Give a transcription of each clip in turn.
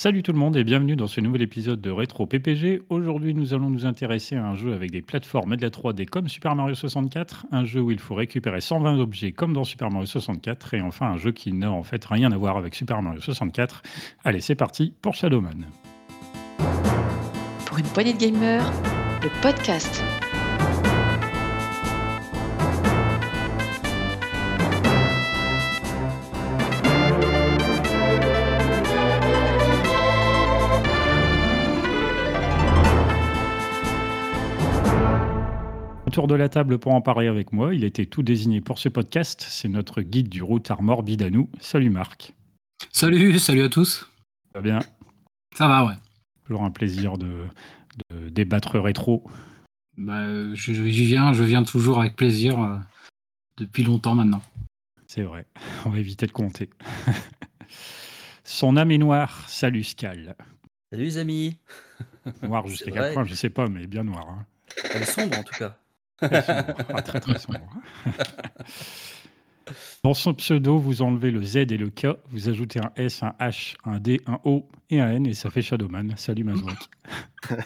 Salut tout le monde et bienvenue dans ce nouvel épisode de Rétro PPG. Aujourd'hui, nous allons nous intéresser à un jeu avec des plateformes et de la 3D comme Super Mario 64, un jeu où il faut récupérer 120 objets comme dans Super Mario 64 et enfin un jeu qui n'a en fait rien à voir avec Super Mario 64. Allez, c'est parti pour Shadowman. Pour une poignée de gamers, le podcast. Autour de la table pour en parler avec moi, il était tout désigné pour ce podcast. C'est notre guide du routard morbide à nous. Salut Marc. Salut, salut à tous. Ça va bien? Ça va, ouais. Toujours un plaisir de, de débattre rétro. Bah, je, j'y viens, je viens toujours avec plaisir euh, depuis longtemps maintenant. C'est vrai, on va éviter de compter. Son âme est noire. Salut Scal. Salut les amis. Noir jusqu'à quel point, je sais pas, mais bien noir. hein. Elle est sombre en tout cas. Ah, très très sombre. Dans son pseudo, vous enlevez le Z et le K, vous ajoutez un S, un H, un D, un O et un N, et ça fait Shadowman. Salut Mazouak.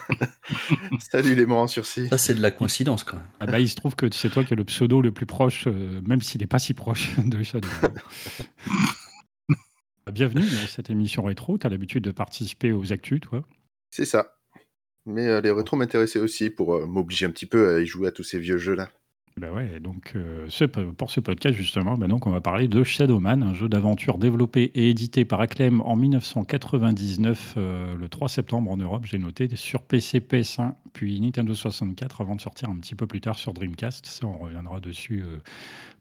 Salut les morts en sursis. Ça c'est de la coïncidence quand même. Ah bah, il se trouve que c'est toi qui es le pseudo le plus proche, euh, même s'il n'est pas si proche de Shadowman. Bienvenue dans cette émission rétro. Tu as l'habitude de participer aux actus, toi? C'est ça. Mais euh, les rétros m'intéressaient aussi pour euh, m'obliger un petit peu à y jouer à tous ces vieux jeux-là. Bah ouais, donc euh, ce pour ce podcast justement, bah donc on va parler de Shadowman, un jeu d'aventure développé et édité par Acclaim en 1999, euh, le 3 septembre en Europe, j'ai noté, sur PC, PS1, puis Nintendo 64, avant de sortir un petit peu plus tard sur Dreamcast. Ça, on reviendra dessus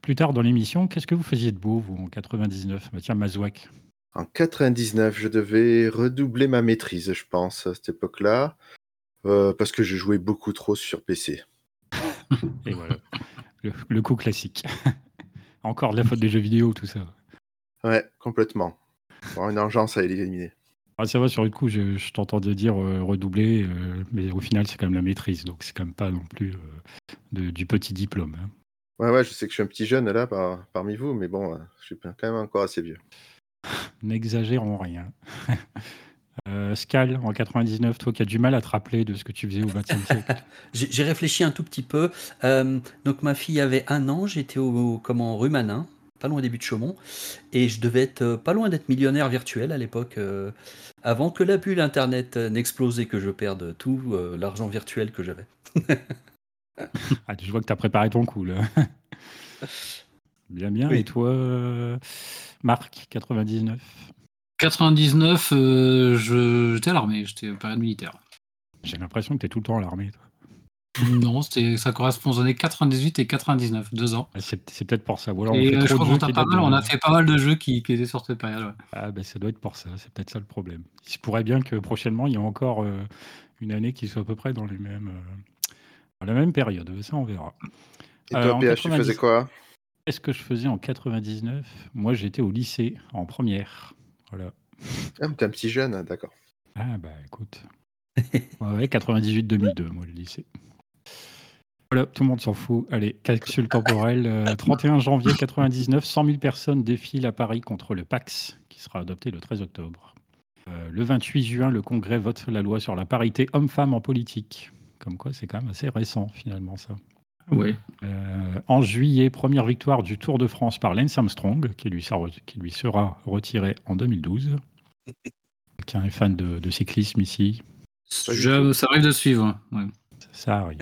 plus tard dans l'émission. Qu'est-ce que vous faisiez de beau, vous, en 99 bah, Tiens, Mazouak. En 99, je devais redoubler ma maîtrise, je pense, à cette époque-là. Euh, parce que je jouais beaucoup trop sur PC. Et voilà, le, le coup classique. Encore de la faute des jeux vidéo, tout ça. Ouais, complètement. Bon, une engeance à éliminer. Ah, ça va, sur le coup, je, je t'entendais dire euh, redoubler, euh, mais au final, c'est quand même la maîtrise, donc c'est quand même pas non plus euh, de- du petit diplôme. hein. Ouais, ouais, je sais que je suis un petit jeune là par- parmi vous, mais bon, je suis quand même encore assez vieux. N'exagérons rien. Euh, Scal, en 99, toi qui as du mal à te rappeler de ce que tu faisais au XXe siècle. J'ai réfléchi un tout petit peu. Euh, donc ma fille avait un an, j'étais au, au- comment rue Manin, pas loin des buts de Chaumont, et je devais être euh, pas loin d'être millionnaire virtuel à l'époque, euh, avant que la bulle internet n'explose et que je perde tout l'argent virtuel que j'avais. Ah, je vois que tu as préparé ton coup, là. Bien, bien. Oui. Et toi, Marc, 99 99, euh, je- j'étais à l'armée, j'étais au période militaire. J'ai l'impression que tu es tout le temps à l'armée. toi. Non, c'était, ça correspond aux années 98 et 99, deux ans. C'est peut-être pour ça. Ou alors on Et fait euh, je crois qu'on a, pas mal, de- on a fait pas mal de jeux qui, qui étaient sur cette période. ouais. Ah, ben, ça doit être pour ça, c'est peut-être ça le problème. Il se pourrait bien que prochainement, il y ait encore euh, une année qui soit à peu près dans, les mêmes, euh, dans la même période. Ça, on verra. Et toi, en PH, tu 90. faisais quoi? Qu'est-ce que je faisais en 99 Moi, j'étais au lycée, en première. Voilà. Ah, mais t'es un petit jeune, hein, d'accord. Ah, bah écoute. Ouais, ouais, 98-2002, moi, le lycée. Voilà, tout le monde s'en fout. Allez, calcul temporel. euh, 31 janvier 99, 100 000 personnes défilent à Paris contre le PAX, qui sera adopté le 13 octobre. Euh, le 28 juin, le Congrès vote la loi sur la parité homme-femme en politique. Comme quoi, c'est quand même assez récent, finalement, ça. Ouais. Euh, en juillet, première victoire du Tour de France par Lance Armstrong, qui lui, sera, qui lui sera retiré en 2012. Quelqu'un est fan de, de cyclisme ici? Je- ça arrive de suivre. ouais. Ça arrive.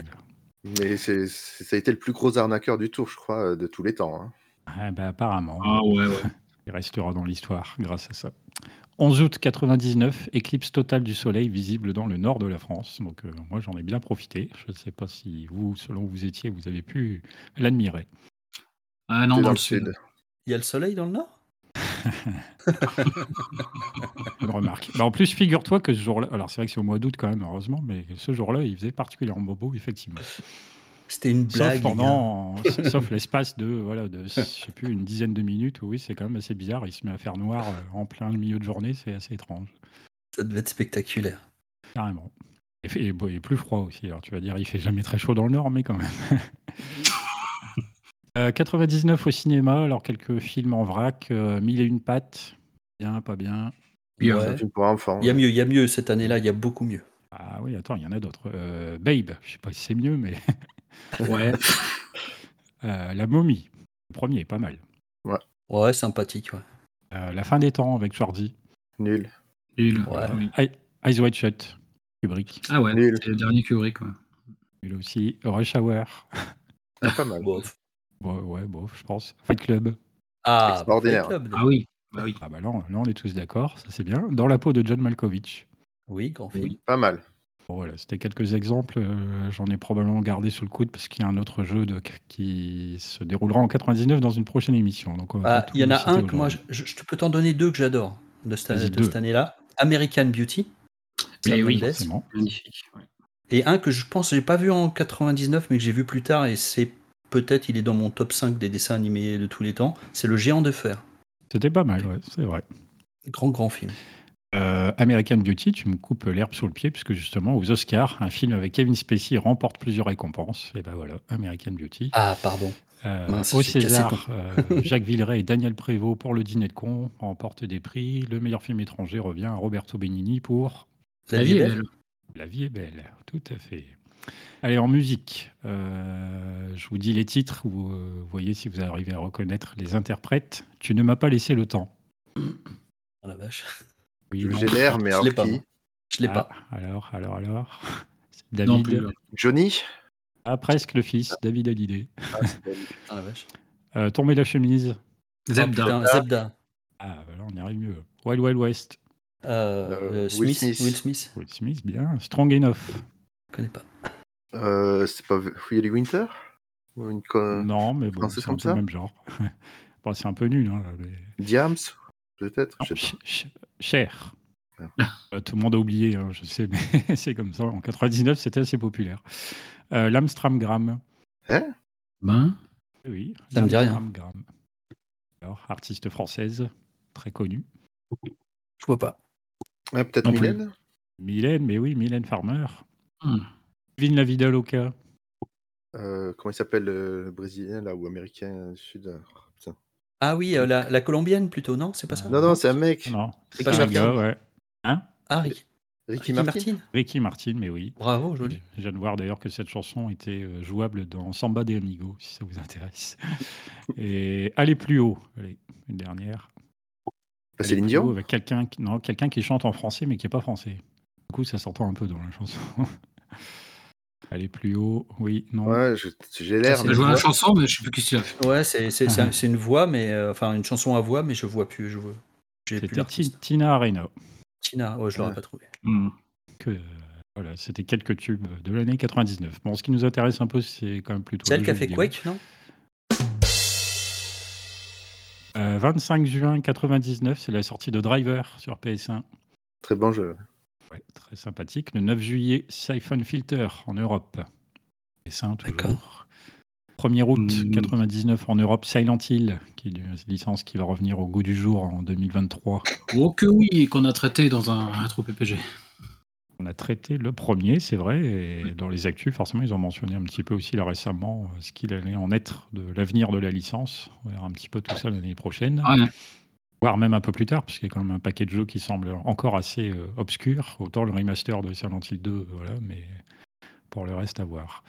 Mais c'est, c'est- ça a été le plus gros arnaqueur du tour, je crois, euh, de tous les temps. hein. Ah, bah, apparemment, Ah ouais, ouais. il restera dans l'histoire grâce à ça. 11 août 99, éclipse totale du soleil visible dans le nord de la France. Donc euh, moi j'en ai bien profité. Je ne sais pas si vous, selon où vous étiez, vous avez pu l'admirer. Ah non, dans, le sud. Il y a le soleil dans le nord? Bonne remarque. Bah, en plus, figure-toi que ce jour-là, alors c'est vrai que c'est au mois d'août quand même, heureusement, mais ce jour-là, il faisait particulièrement beau, effectivement. C'était une Sauf blague. pendant, sauf l'espace de, voilà, de, je sais plus, une dizaine de minutes. où Oui, c'est quand même assez bizarre. Il se met à faire noir euh, en plein milieu de journée, c'est assez étrange, Ça devait être spectaculaire. carrément. Et, fait- et, bon, et plus froid aussi. Alors tu vas dire, il fait jamais très chaud dans le nord, mais quand même. Euh, 99 au cinéma, alors quelques films en vrac, euh, Mille et une pattes, bien, pas bien. Ouais. Il y a mieux, il y a mieux cette année-là, il y a beaucoup mieux. Ah oui, attends, il y en a d'autres. Euh, Babe, je sais pas si c'est mieux, mais Ouais. euh, La momie, le premier, pas mal. Ouais, sympathique. Ouais. Euh, la fin des temps avec Schwarzy. Nul. Nul. Ouais. Eye- Eyes Wide Shut, Kubrick. Ah ouais, Nul. c'est le dernier Kubrick. Ouais. Nul aussi. Rush Hour. Ah, pas mal. Bof. Ouais, ouais, bon, je pense. Fight Club. Ah, Extraordinaire. Fight Club. Ah oui. Bah oui. Ah bah là, on- là, on est tous d'accord, ça c'est bien. Dans la peau de John Malkovich. Oui, grand film. Oui. Pas mal. Bon, voilà, c'était quelques exemples. euh, J'en ai probablement gardé sous le coude parce qu'il y a un autre jeu de, qui se déroulera en 99 dans une prochaine émission. Donc, on va Ah, il y en a citer un que moi, aujourd'hui. je, je- je peux t'en donner deux que j'adore de cette, Vas-y, de deux. cette année-là. American Beauty. Mais Sam oui, Mendes. Forcément. Magnifique. ouais. Et un que je pense que j'ai pas vu en 99 mais que j'ai vu plus tard et c'est peut-être il est dans mon top 5 des dessins animés de tous les temps, c'est Le Géant de Fer. C'était pas mal, ouais, c'est vrai. Grand grand film. Euh, American Beauty, tu me coupes l'herbe sous le pied, puisque justement, aux Oscars, un film avec Kevin Spacey remporte plusieurs récompenses. Et ben voilà, American Beauty. Ah pardon. Euh, mince, au César, euh, Jacques Villeray et Daniel Prévost pour Le Dîner de con remportent des prix. Le meilleur film étranger revient à Roberto Benigni pour La vie est belle. La vie est belle, tout à fait. Allez, en musique, euh, je vous dis les titres, vous voyez si vous arrivez à reconnaître les interprètes. Tu ne m'as pas laissé le temps. Oh la vache. Oui, Je non. génère, mais Je alors l'ai pas, qui moi. Je l'ai Ah, pas. Alors, alors, alors. Non David. plus. Johnny Ah, presque le fils, David Hallyday. Ah, c'est David. Ah la vache. Euh, tomber la chemise. Oh, Zebda. putain, Zebda. Ah, bah là, on y arrive mieux. Wild Wild West. Euh, Euh, Will Smith, Smith. Will Smith. Will Smith, bien. Strong Enough. Je connais pas. Euh, c'est pas Willy Winter Ou une co- non, mais bon, c'est un comme peu ça le même genre. bon, c'est un peu nul. Hein, mais- Diams Peut-être Cher. Ah. Euh, Tout le monde a oublié, hein, je sais, mais c'est comme ça. En 99, c'était assez populaire. Euh, L'Amstramgram. Ben, Oui. Ça me dit rien. Alors, artiste française, très connue. Je vois pas. Ah, Peut-être plus. Mylène? Mylène, mais oui, Mylène Farmer. hmm. Vin la vida loca. Euh, Comment il s'appelle le Brésilien là ou Américain du Sud Ah, oui, euh, la, la colombienne plutôt, non C'est pas ça? Non, non, c'est un mec. Non, c'est un gars, ouais. Hein? Ah, Ricky, Ricky Ricky Martin. Martin. Ricky Martin, mais oui. Bravo, joli. Je viens de voir d'ailleurs que cette chanson était euh, jouable dans Samba de Amigo, si ça vous intéresse. Et Allez plus haut, allez, une dernière. Bah, haut Dion Avec quelqu'un qui, non, quelqu'un qui chante en français mais qui n'est pas français. Du coup, ça s'entend un peu dans la chanson. Allez plus haut, oui, non. Ouais, j'ai l'air. Joue la chanson, mais je sais plus qui c'est. Ouais, c'est c'est- c'est c'est une voix, mais euh, enfin une chanson à voix, mais je vois plus. Je vois. C'était Tina Arena. Tina, ouais, je l'aurais Ouais. pas trouvé. Hmm. Que, euh, voilà, c'était quelques tubes de l'année 99. Bon, ce qui nous intéresse un peu, c'est quand même plutôt. C'est elle les qui a fait. Quake, non? Euh, 25 juin 99, c'est la sortie de Driver sur PS1. Très bon jeu. Ouais, très sympathique. Le 9 juillet, Siphon Filter en Europe. PS1 toujours. D'accord. 1er août Mm. 99 en Europe, Silent Hill, qui est une licence qui va revenir au goût du jour en 2023. Oh que oui, qu'on a traité dans un rétro PPG. On a traité le premier, c'est vrai, et dans les actus, forcément, ils ont mentionné un petit peu aussi là récemment euh, ce qu'il allait en être de l'avenir de la licence. On verra un petit peu tout ça l'année prochaine, Ah. Voire même un peu plus tard, puisqu'il y a quand même un paquet de jeux qui semblent encore assez euh, obscurs. Autant le remaster de Silent Hill 2, voilà, mais pour le reste à voir.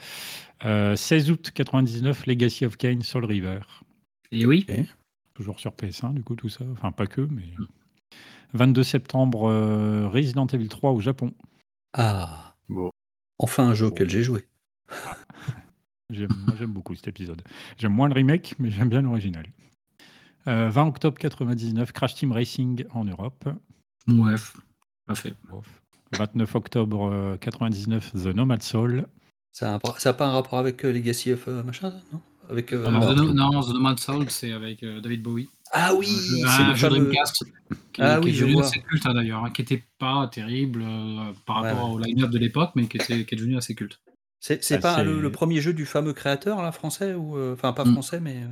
Euh, 16 août 99, Legacy of Kain, Soul River. Et oui. Toujours sur PS1, du coup, tout ça. Enfin, pas que, mais. 22 septembre, euh, Resident Evil 3 au Japon. Ah, Bon. enfin un jeu auquel j'ai joué. J'aime beaucoup cet épisode. J'aime moins le remake, mais j'aime bien l'original. Euh, 20 octobre 99, Crash Team Racing en Europe. Ouais, pas fait. Bof. 29 octobre euh, 99, The Nomad Soul. Ça n'a pas un rapport avec euh, Legacy of euh, machin, non? Avec. euh, The, No- non, The Nomad Soul, c'est avec euh, David Bowie. Ah oui, c'est le un jeu fameux. Dreamcast qui, Ah qui oui, est je vois. assez culte hein, d'ailleurs, hein, qui n'était pas terrible euh, par Ouais, rapport au line-up de l'époque, mais qui, était, qui est devenu assez culte. C'est Ah, pas le, le premier jeu du fameux créateur là français ou euh, enfin pas Mm. français mais euh,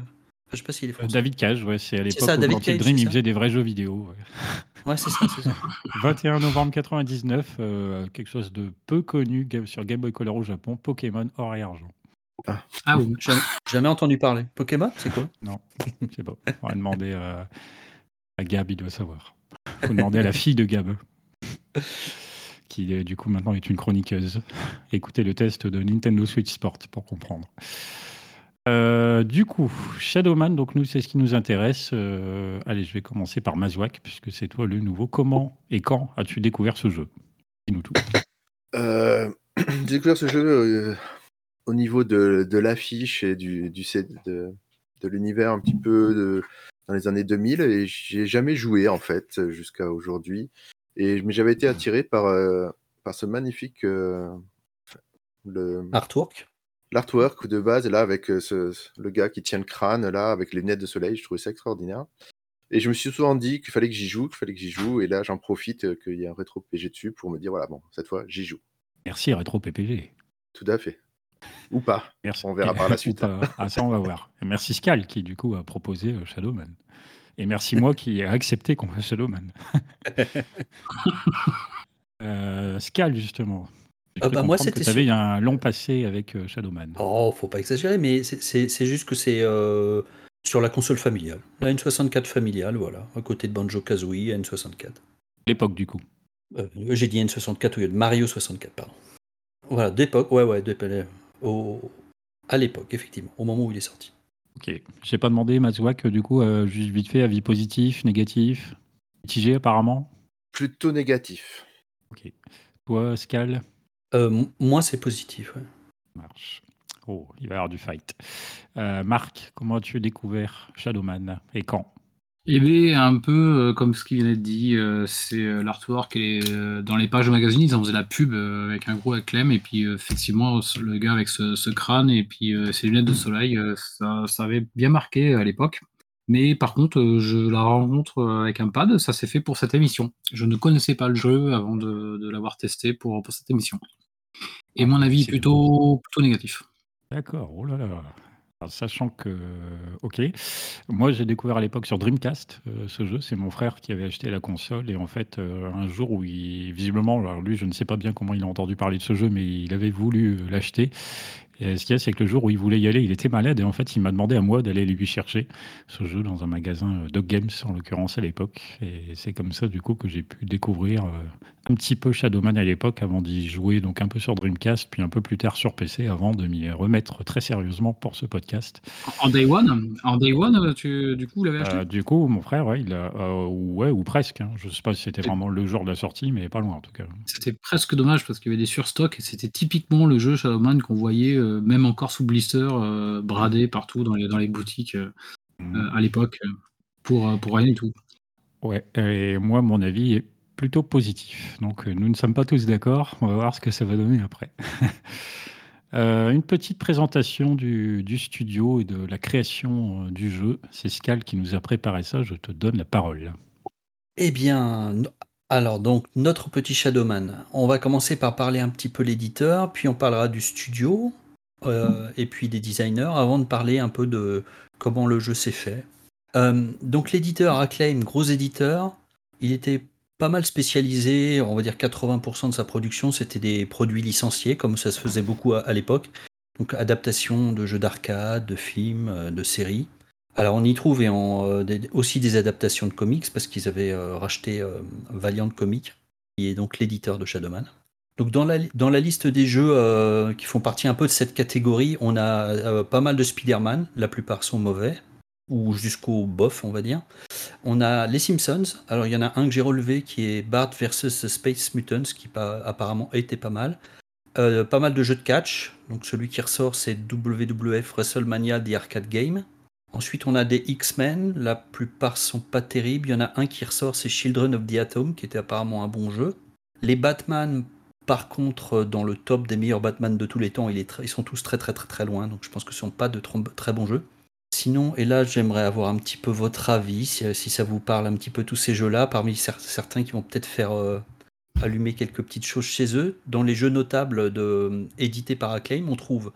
je sais pas s'il est Euh, français. David Cage, ouais, c'est à l'époque ça, où David quand il Cage, Dream, il faisait des vrais jeux vidéo. ouais. Ouais c'est ça, c'est ça. 21 novembre 99, euh, quelque chose de peu connu sur Game Boy Color au Japon, Pokémon Or et Argent. Ah oui. jamais, jamais entendu parler. Pokémon, c'est quoi? Non, je sais pas. On va demander à, à Gab, il doit savoir. Faut demander à la fille de Gab, qui euh, du coup maintenant est une chroniqueuse. Écoutez le test de Nintendo Switch Sport pour comprendre. Euh, du coup, Shadowman, donc nous, c'est ce qui nous intéresse. Euh, allez, je vais commencer par Mazouak, puisque c'est toi le nouveau. Comment et quand as-tu découvert ce jeu? Dis-nous tout. Euh, J'ai découvert ce jeu euh, au niveau de, de l'affiche et du, du set- de, de l'univers un petit peu de- dans les années 2000 et j'ai jamais joué en fait jusqu'à aujourd'hui. Et mais j'avais été attiré par, euh, par ce magnifique euh, le, Artwork. L'artwork de base là avec euh, ce, le gars qui tient le crâne là avec les lunettes de soleil. Je trouvais ça extraordinaire. Et je me suis souvent dit qu'il fallait que j'y joue, qu'il fallait que j'y joue. Et là, j'en profite euh, qu'il y a un rétro PG dessus pour me dire voilà, bon, cette fois, j'y joue. Merci Retro PPG. Tout à fait. Ou pas. Merci. On verra par la suite. Ah, ça, on va voir. Et merci Scal qui, du coup, a proposé euh, Shadowman. Et merci moi qui ai accepté qu'on fasse Shadowman. Euh, Scal, justement. J'ai Ah bah, moi, c'était tu avais un long passé avec euh, Shadowman. Oh, faut pas exagérer, mais c'est- juste que c'est euh, sur la console familiale. La N64 familiale, voilà, à côté de Banjo Kazooie, N64. L'époque, du coup. Euh, J'ai dit N64 au lieu de Mario 64, pardon. Voilà, d'époque, ouais, ouais, d'époque, au, à l'époque, effectivement, au moment où il est sorti. Ok. J'ai pas demandé, Mazouak, du coup, euh, juste vite fait, avis positif, négatif, mitigé apparemment? Plutôt négatif. Ok. Toi, Scal Euh, moi, c'est positif. ouais. marche. Oh, il va y avoir du fight. Euh, Marc, comment as-tu découvert Shadowman et quand? Eh bien, un peu euh, comme ce qui vient d'être dit, euh, c'est euh, l'artwork et euh, dans les pages de magazine, ils en faisaient la pub euh, avec un gros acclem et puis euh, effectivement le gars avec ce, ce crâne et puis euh, ses lunettes de soleil, euh, ça, ça avait bien marqué à l'époque. Mais par contre, euh, je la rencontre euh, avec un pad, ça s'est fait pour cette émission. Je ne connaissais pas le jeu avant de, de l'avoir testé pour, pour cette émission. Et mon avis est plutôt, plutôt négatif. D'accord, oh là là. Alors, sachant que, ok, moi j'ai découvert à l'époque sur Dreamcast euh, ce jeu, c'est mon frère qui avait acheté la console et en fait euh, un jour où il, visiblement, alors lui je ne sais pas bien comment il a entendu parler de ce jeu, mais il avait voulu euh, l'acheter. Et ce qu'il y a, c'est que le jour où il voulait y aller, il était malade et en fait il m'a demandé à moi d'aller lui chercher ce jeu dans un magasin euh, Dog Games en l'occurrence à l'époque. Et c'est comme ça du coup que j'ai pu découvrir euh, un petit peu Shadowman à l'époque avant d'y jouer donc un peu sur Dreamcast puis un peu plus tard sur PC avant de m'y remettre très sérieusement pour ce podcast. En day one, en day one, tu, du coup, vous l'avez acheté? Euh, du coup, mon frère, ouais, il a, euh, ouais, ou presque. hein. Je sais pas si c'était vraiment le jour de la sortie, mais pas loin en tout cas. C'était presque dommage parce qu'il y avait des surstocks et c'était typiquement le jeu Shadowman qu'on voyait euh, même encore sous blister euh, bradé partout dans les, dans les boutiques euh, euh, à l'époque euh, pour, euh, pour rien du tout. Ouais, et moi, mon avis est plutôt positif. Donc, euh, nous ne sommes pas tous d'accord. On va voir ce que ça va donner après. Euh, une petite présentation du, studio et de la création euh, du jeu. C'est Scal qui nous a préparé ça. Je te donne la parole. Eh bien, alors donc notre petit Shadowman. On va commencer par parler un petit peu l'éditeur, puis on parlera du studio et puis des designers avant de parler un peu de comment le jeu s'est fait. Donc l'éditeur Acclaim, gros éditeur, il était pas mal spécialisé, on va dire 80% de sa production c'était des produits licenciés comme ça se faisait beaucoup à, l'époque. Donc adaptation de jeux d'arcade, de films, euh, de séries. Alors on y trouve euh, aussi des adaptations de comics parce qu'ils avaient euh, racheté Valiant Comics, qui est donc l'éditeur de Shadowman. Donc dans la, liste des jeux qui font partie un peu de cette catégorie, on a pas mal de Spider-Man, la plupart sont mauvais, ou jusqu'au bof on va dire. On a les Simpsons, alors il y en a un que j'ai relevé qui est Bart vs Space Mutants, qui apparemment était pas mal. Euh, pas mal de jeux de catch, donc celui qui ressort c'est WWF WrestleMania The Arcade Game. Ensuite, on a des X-Men. La plupart sont pas terribles. Il y en a un qui ressort, c'est Children of the Atom, qui était apparemment un bon jeu. Les Batman, par contre, dans le top des meilleurs Batman de tous les temps, ils sont tous très très très très loin. Donc je pense que ce sont pas de très bons jeux. Sinon, et là, j'aimerais avoir un petit peu votre avis, si, si ça vous parle un petit peu tous ces jeux-là, parmi cer- certains qui vont peut-être faire euh, allumer quelques petites choses chez eux. Dans les jeux notables de, édités par Acclaim, on trouve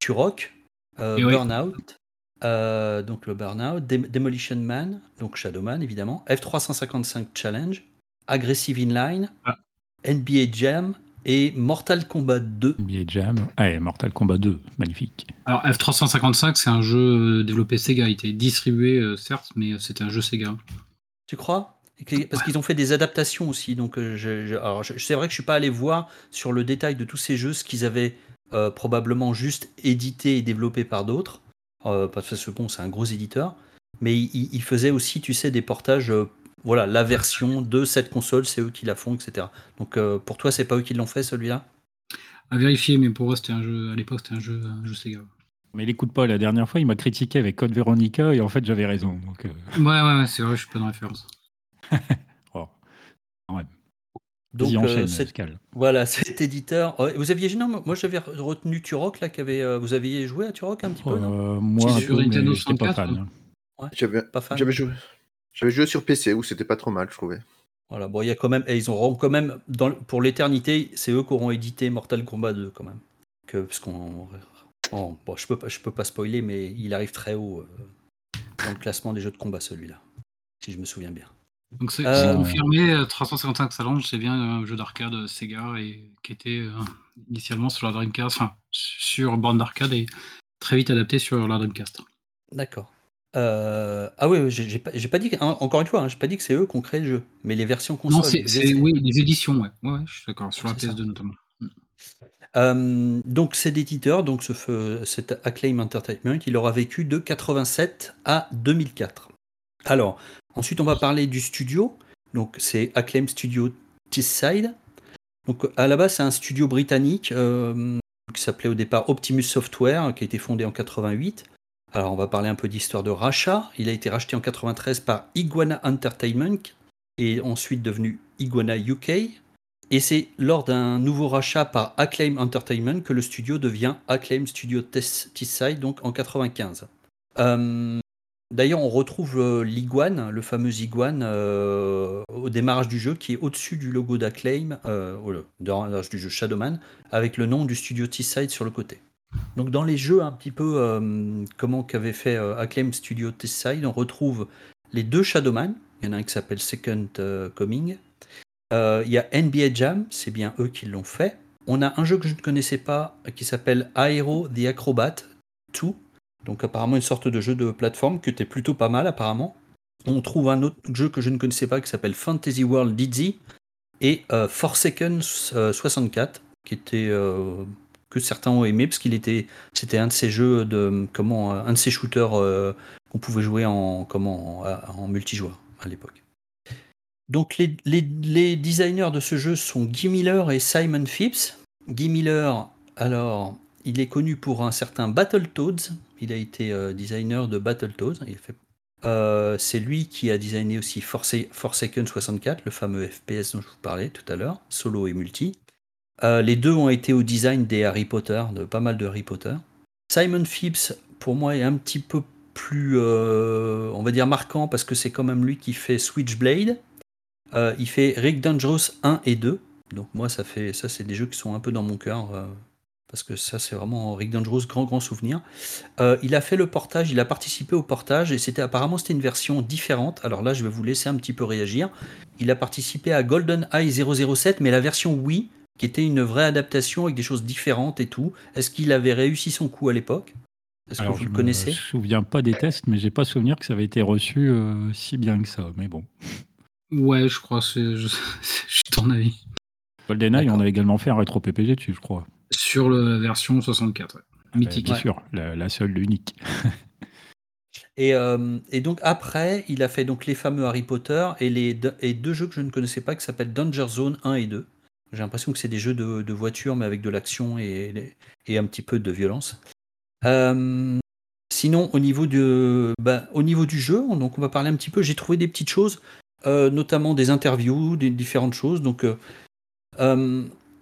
Turok, euh, oui. Burnout, euh, donc le Burnout, Dem- Demolition Man, donc Shadowman évidemment, F355 Challenge, Aggressive Inline, Ah. NBA Jam et Mortal Kombat 2. NBA Jam. Ah, et Mortal Kombat 2, magnifique. Alors F355, c'est un jeu euh, développé Sega, il était distribué euh, certes, mais euh, c'était un jeu Sega. Tu crois? Parce qu'ils ont fait des adaptations aussi. Donc, je, je- alors, je- c'est vrai que je suis pas allé voir sur le détail de tous ces jeux ce qu'ils avaient euh, probablement juste édité et développé par d'autres. Euh, parce que bon, c'est un gros éditeur. Mais ils ils faisaient aussi, tu sais, des portages. Voilà, la version de cette console, c'est eux qui la font, etc. Donc, euh, pour toi, c'est pas eux qui l'ont fait celui-là? À vérifier, mais pour eux, c'était un jeu. À l'époque, c'était un jeu, un jeu Sega. Mais il écoute pas. La dernière fois, il m'a critiqué avec Code Veronica et en fait, j'avais raison. Donc, euh, Ouais, ouais, ouais, c'est vrai, je suis pas dans la référence. oh. Ouais. Donc, euh. Voilà, cet éditeur. euh, Vous aviez non, moi j'avais retenu Turok là, qui avait, euh, vous aviez joué à Turok un petit peu, non? Euh, moi, sur peu, Nintendo mais j'étais pas 64, fan. hein. J'avais Pas fan. j'avais joué, j'avais joué sur PC où c'était pas trop mal, je trouvais. Voilà, bon, il y a quand même, et ils auront quand même, dans, pour l'éternité, c'est eux qui auront édité Mortal Kombat 2 quand même. Que, parce qu'on, bon, je peux pas, je peux pas spoiler, mais il arrive très haut euh, dans le classement des jeux de combat celui-là, si je me souviens bien. Donc c'est Euh, confirmé, euh, 355 Challenge, c'est bien un jeu d'arcade euh, Sega et qui était euh, initialement sur la Dreamcast, enfin sur borne d'arcade et très vite adapté sur la Dreamcast. D'accord. Euh, ah oui, j'ai pas, dit, hein, encore une fois, hein, j'ai pas dit que c'est eux qui ont créé le jeu, mais les versions console. Non, c'est les- c'est- oui, les éditions, ouais. Ouais, je suis d'accord, sur la C'est ça. PS2 notamment. Euh, donc c'est d'éditeur, donc ce feu- cet Acclaim Entertainment, il aura vécu de 87 à 2004. Alors, ensuite on va parler du studio, donc c'est Acclaim Studio Teesside. Donc à la base c'est un studio britannique euh, qui s'appelait au départ Optimus Software, qui a été fondé en 88. Alors on va parler un peu d'histoire de rachat. Il a été racheté en 93 par Iguana Entertainment et ensuite devenu Iguana UK. Et c'est lors d'un nouveau rachat par Acclaim Entertainment que le studio devient Acclaim Studio Teesside, donc en 95. Euh, D'ailleurs, on retrouve euh, l'iguane, le fameux iguane, euh, au démarrage du jeu, qui est au-dessus du logo d'Acclaim, au démarrage du jeu Shadowman, avec le nom du studio Teesside sur le côté. Donc dans les jeux un petit peu euh, comment qu'avait fait euh, Acclaim Studio Teesside, on retrouve les deux Shadowman. Il y en a un qui s'appelle Second euh, Coming. Il y a NBA Jam, c'est bien eux qui l'ont fait. On a un jeu que je ne connaissais pas qui s'appelle Aero the Acrobat 2. Donc apparemment une sorte de jeu de plateforme qui était plutôt pas mal apparemment. On trouve un autre jeu que je ne connaissais pas qui s'appelle Fantasy World Dizzy et Forsaken euh, 64 qui était que certains ont aimé parce qu'il était c'était un de ces jeux de comment un de ces shooters euh, qu'on pouvait jouer en comment en, multijoueur à l'époque. Donc les, designers de ce jeu sont Guy Miller et Simon Phipps. Guy Miller, alors, il est connu pour un certain Battletoads. Il a été euh, designer de Battletoads. Il euh, c'est lui qui a designé aussi Forsa- Forsaken 64, le fameux FPS dont je vous parlais tout à l'heure, solo et multi. Euh, les deux ont été au design des Harry Potter, de pas mal de Harry Potter. Simon Phipps, pour moi, est un petit peu plus, euh, on va dire, marquant parce que c'est quand même lui qui fait Switchblade. Euh, il fait Rick Dangerous 1 et 2. Donc moi, ça fait ça, c'est des jeux qui sont un peu dans mon cœur. parce que ça, c'est vraiment Rick Dangerous, grand, grand souvenir. Il a fait le portage, il a participé au portage, et c'était apparemment c'était une version différente. Alors là, je vais vous laisser un petit peu réagir. Il a participé à GoldenEye 007, mais la version Wii, qui était une vraie adaptation avec des choses différentes et tout. Est-ce qu'il avait réussi son coup à l'époque? Est-ce que vous je le me connaissez? souviens pas des tests, mais j'ai pas souvenir que ça avait été reçu euh, si bien que ça. Mais bon. Ouais, je crois, c'est je, je suis ton avis. GoldenEye, on a également fait un rétro PPG dessus, je crois. Sur la version 64, ouais. mythique. Bien Ouais. sûr, la, la seule, l'unique. Et, euh, et donc après, il a fait donc les fameux Harry Potter et, les deux, et deux jeux que je ne connaissais pas qui s'appellent Danger Zone 1 et 2. J'ai l'impression que c'est des jeux de, de voiture mais avec de l'action et, et un petit peu de violence. Euh, sinon, au niveau, de, bah, au niveau du jeu, donc on va parler un petit peu. J'ai trouvé des petites choses, euh, notamment des interviews, des différentes choses. Donc, euh,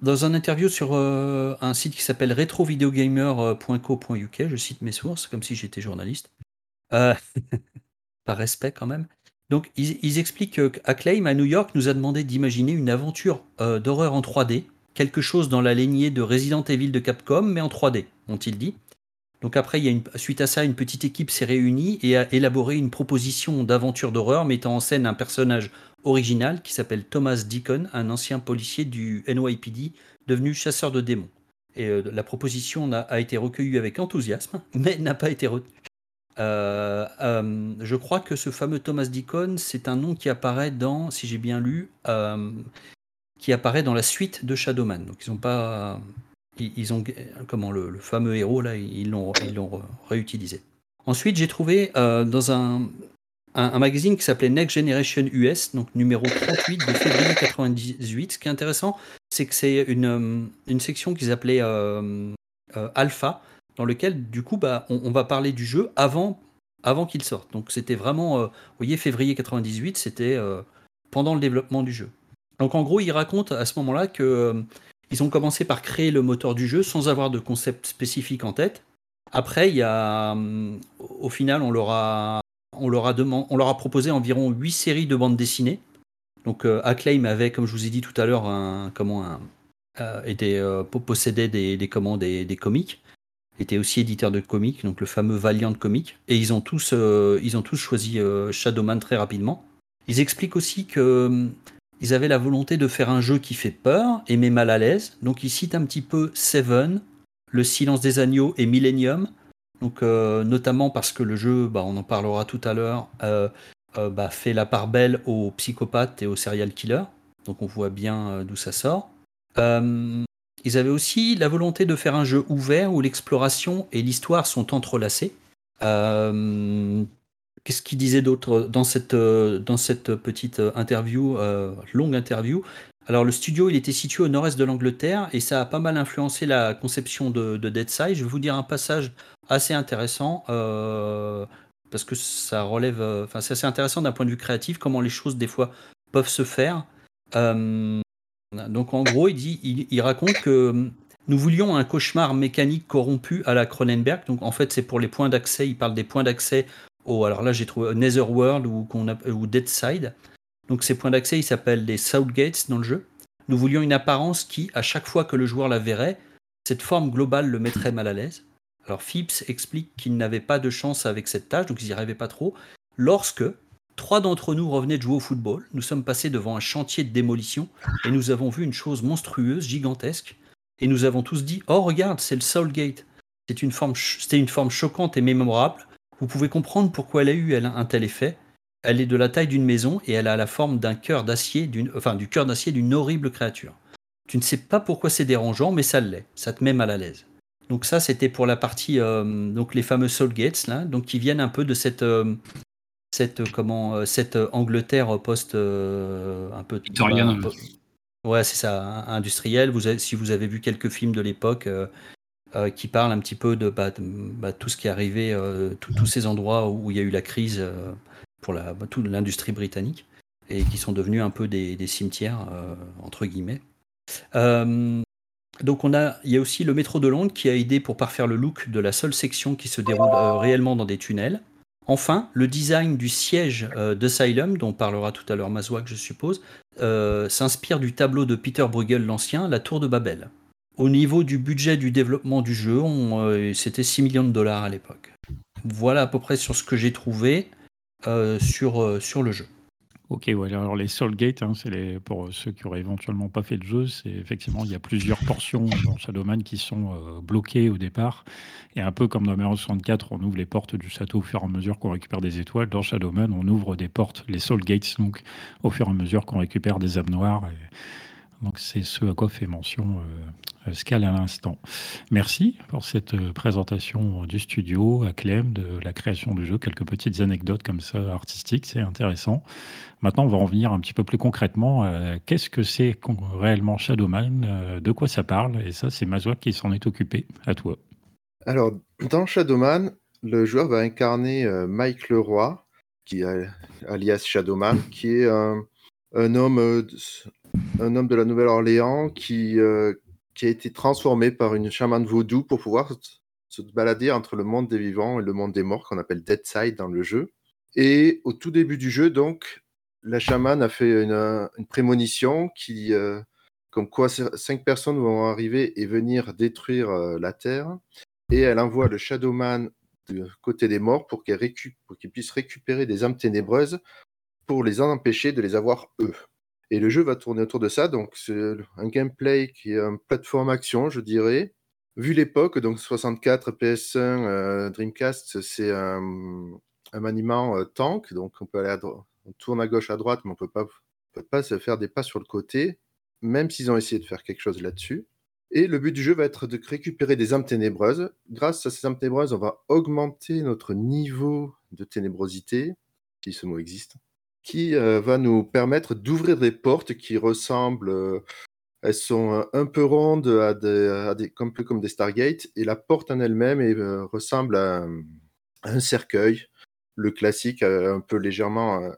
dans un interview sur un site qui s'appelle retrovideogamer.co.uk, je cite mes sources comme si j'étais journaliste. Par respect quand même. Donc ils, expliquent qu'Acclaim à New York nous a demandé d'imaginer une aventure euh, d'horreur en 3D, quelque chose dans la lignée de Resident Evil de Capcom, mais en 3D, ont-ils dit. Donc après, il y a une, suite à ça, une petite équipe s'est réunie et a élaboré une proposition d'aventure d'horreur mettant en scène un personnage original qui s'appelle Thomas Deacon, un ancien policier du NYPD devenu chasseur de démons. Et euh, la proposition a, a été recueillie avec enthousiasme, mais n'a pas été retenue. Euh, euh, je crois que ce fameux Thomas Deacon, c'est un nom qui apparaît dans, si j'ai bien lu, euh, qui apparaît dans la suite de Shadowman. Donc ils ont pas, ils, ont comment le, fameux héros là, ils l'ont réutilisé. Ensuite, j'ai trouvé dans un, magazine qui s'appelait Next Generation US, donc numéro 38 de février 98. Ce qui est intéressant, c'est que c'est une section qu'ils appelaient Alpha dans lequel, du coup, bah, on, va parler du jeu avant, avant qu'il sorte. Donc c'était vraiment, euh, vous voyez, février 98, c'était euh, pendant le développement du jeu. Donc en gros, il raconte à ce moment-là que euh, ils ont commencé par créer le moteur du jeu sans avoir de concept spécifique en tête. Après, il y a, au final, on leur a, on leur a, on leur a proposé environ 8 séries de bandes dessinées. Donc Acclaim avait, comme je vous ai dit tout à l'heure, un, comment un, était, possédait des, des, comment, des, des comics était aussi éditeur de comics, donc le fameux Valiant Comics, et ils ont tous, euh, ils ont tous choisi euh, Shadowman très rapidement. Ils expliquent aussi que euh, ils avaient la volonté de faire un jeu qui fait peur et met mal à l'aise. Donc ils citent un petit peu Seven, Le Silence des Agneaux et Millennium. Donc notamment parce que le jeu, bah, on en parlera tout à l'heure, bah, fait la part belle aux psychopathes et aux serial killers. Donc on voit bien d'où ça sort. Ils avaient aussi la volonté de faire un jeu ouvert où l'exploration et l'histoire sont entrelacées. Euh, qu'est-ce qu'ils disaient d'autre dans cette, dans cette petite interview, euh, longue interview? Alors le studio, il était situé au nord-est de l'Angleterre et ça a pas mal influencé la conception de, de Dead Side. Je vais vous dire un passage assez intéressant. Euh, parce que ça relève, enfin c'est assez intéressant d'un point de vue créatif, comment les choses des fois peuvent se faire. Donc en gros, il, il, raconte que hum, nous voulions un cauchemar mécanique corrompu à la Cronenberg. Donc en fait, c'est pour les points d'accès. Il parle des points d'accès au. Alors là, j'ai trouvé Netherworld ou, ou Deadside. Donc ces points d'accès, ils s'appellent les Southgates dans le jeu. Nous voulions une apparence qui, à chaque fois que le joueur la verrait, cette forme globale le mettrait mal à l'aise. Alors Phipps explique qu'il n'avait pas de chance avec cette tâche, donc ils n'y arrivaient pas trop. Lorsque, Trois d'entre nous revenaient de jouer au football. Nous sommes passés devant un chantier de démolition et nous avons vu une chose monstrueuse, gigantesque. Et nous avons tous dit Oh, regarde, c'est le Soulgate. C'est une forme, c'était une forme choquante et mémorable. Vous pouvez comprendre pourquoi elle a eu un tel effet. Elle est de la taille d'une maison et elle a la forme d'un cœur d'acier, d'une, enfin du cœur d'acier d'une horrible créature. Tu ne sais pas pourquoi c'est dérangeant, mais ça l'est. Ça te met mal à l'aise. Donc ça, c'était pour la partie, euh, donc les fameux Soulgates, là, donc qui viennent un peu de cette, euh, cette comment euh, cette Angleterre post euh, un peu victorienne. ouais, c'est ça, industriel. Vous avez, si vous avez vu quelques films de l'époque euh, qui parlent un petit peu de, bah, bah, tout ce qui est arrivé, tous ces endroits où il y a eu la crise pour la, bah, toute l'industrie britannique et qui sont devenus un peu des, des cimetières entre guillemets. donc on a, il y a aussi le métro de Londres qui a aidé pour parfaire le look de la seule section qui se déroule réellement dans des tunnels. Enfin, le design du siège euh, d'Asylum, dont parlera tout à l'heure Mazouak, je suppose, euh, s'inspire du tableau de Peter Bruegel l'Ancien, La Tour de Babel. Au niveau du budget du développement du jeu, euh, c'était 6 millions de dollars à l'époque. Voilà à peu près sur ce que j'ai trouvé sur le jeu. Ok, alors les Soulgate, hein, c'est les, pour ceux qui auraient éventuellement pas fait le jeu, c'est effectivement, il y a plusieurs portions dans Shadowman qui sont euh, bloquées au départ. Et un peu comme dans Mario 64, on ouvre les portes du château au fur et à mesure qu'on récupère des étoiles. Dans Shadowman, on ouvre des portes, les Soulgates, donc au fur et à mesure qu'on récupère des âmes noires. Donc c'est ce à quoi fait mention euh, Scal à l'instant. Merci pour cette euh, présentation du studio à Clem, de la création du jeu, quelques petites anecdotes comme ça artistiques, c'est intéressant. Maintenant, on va en venir un petit peu plus concrètement. Euh, qu'est-ce que c'est réellement Shadowman De quoi ça parle Et ça, c'est Mazoua qui s'en est occupé. À toi. Alors, dans Shadowman, le joueur va incarner Mike Leroy, qui alias Shadowman, qui est un, un homme un homme de la Nouvelle-Orléans qui, euh, qui a été transformé par une chamane vaudou pour pouvoir se balader entre le monde des vivants et le monde des morts, qu'on appelle Deadside dans le jeu. Et au tout début du jeu, donc, la chamane a fait une, prémonition qui, euh, comme quoi cinq personnes vont arriver et venir détruire euh, la Terre. Et elle envoie le Shadowman du côté des morts pour qu'il puisse récupérer des âmes ténébreuses pour les empêcher de les avoir eux. Et le jeu va tourner autour de ça. Donc, c'est un gameplay qui est un plateforme action, je dirais, vu l'époque, donc 64, PS1, euh, Dreamcast, c'est un, un maniement euh, tank, donc on peut aller à droite, on tourne à gauche, à droite, mais on peut pas, peut pas se faire des pas sur le côté, même s'ils ont essayé de faire quelque chose là-dessus. Et le but du jeu va être de récupérer des âmes ténébreuses. Grâce à ces âmes ténébreuses, on va augmenter notre niveau de ténébrosité, si ce mot existe, qui euh, va nous permettre d'ouvrir des portes qui ressemblent, euh, elles sont euh, un peu rondes, à des, à des- un peu comme des Stargate, et la porte en elle-même ressemble à, un- cercueil, le classique, un peu légèrement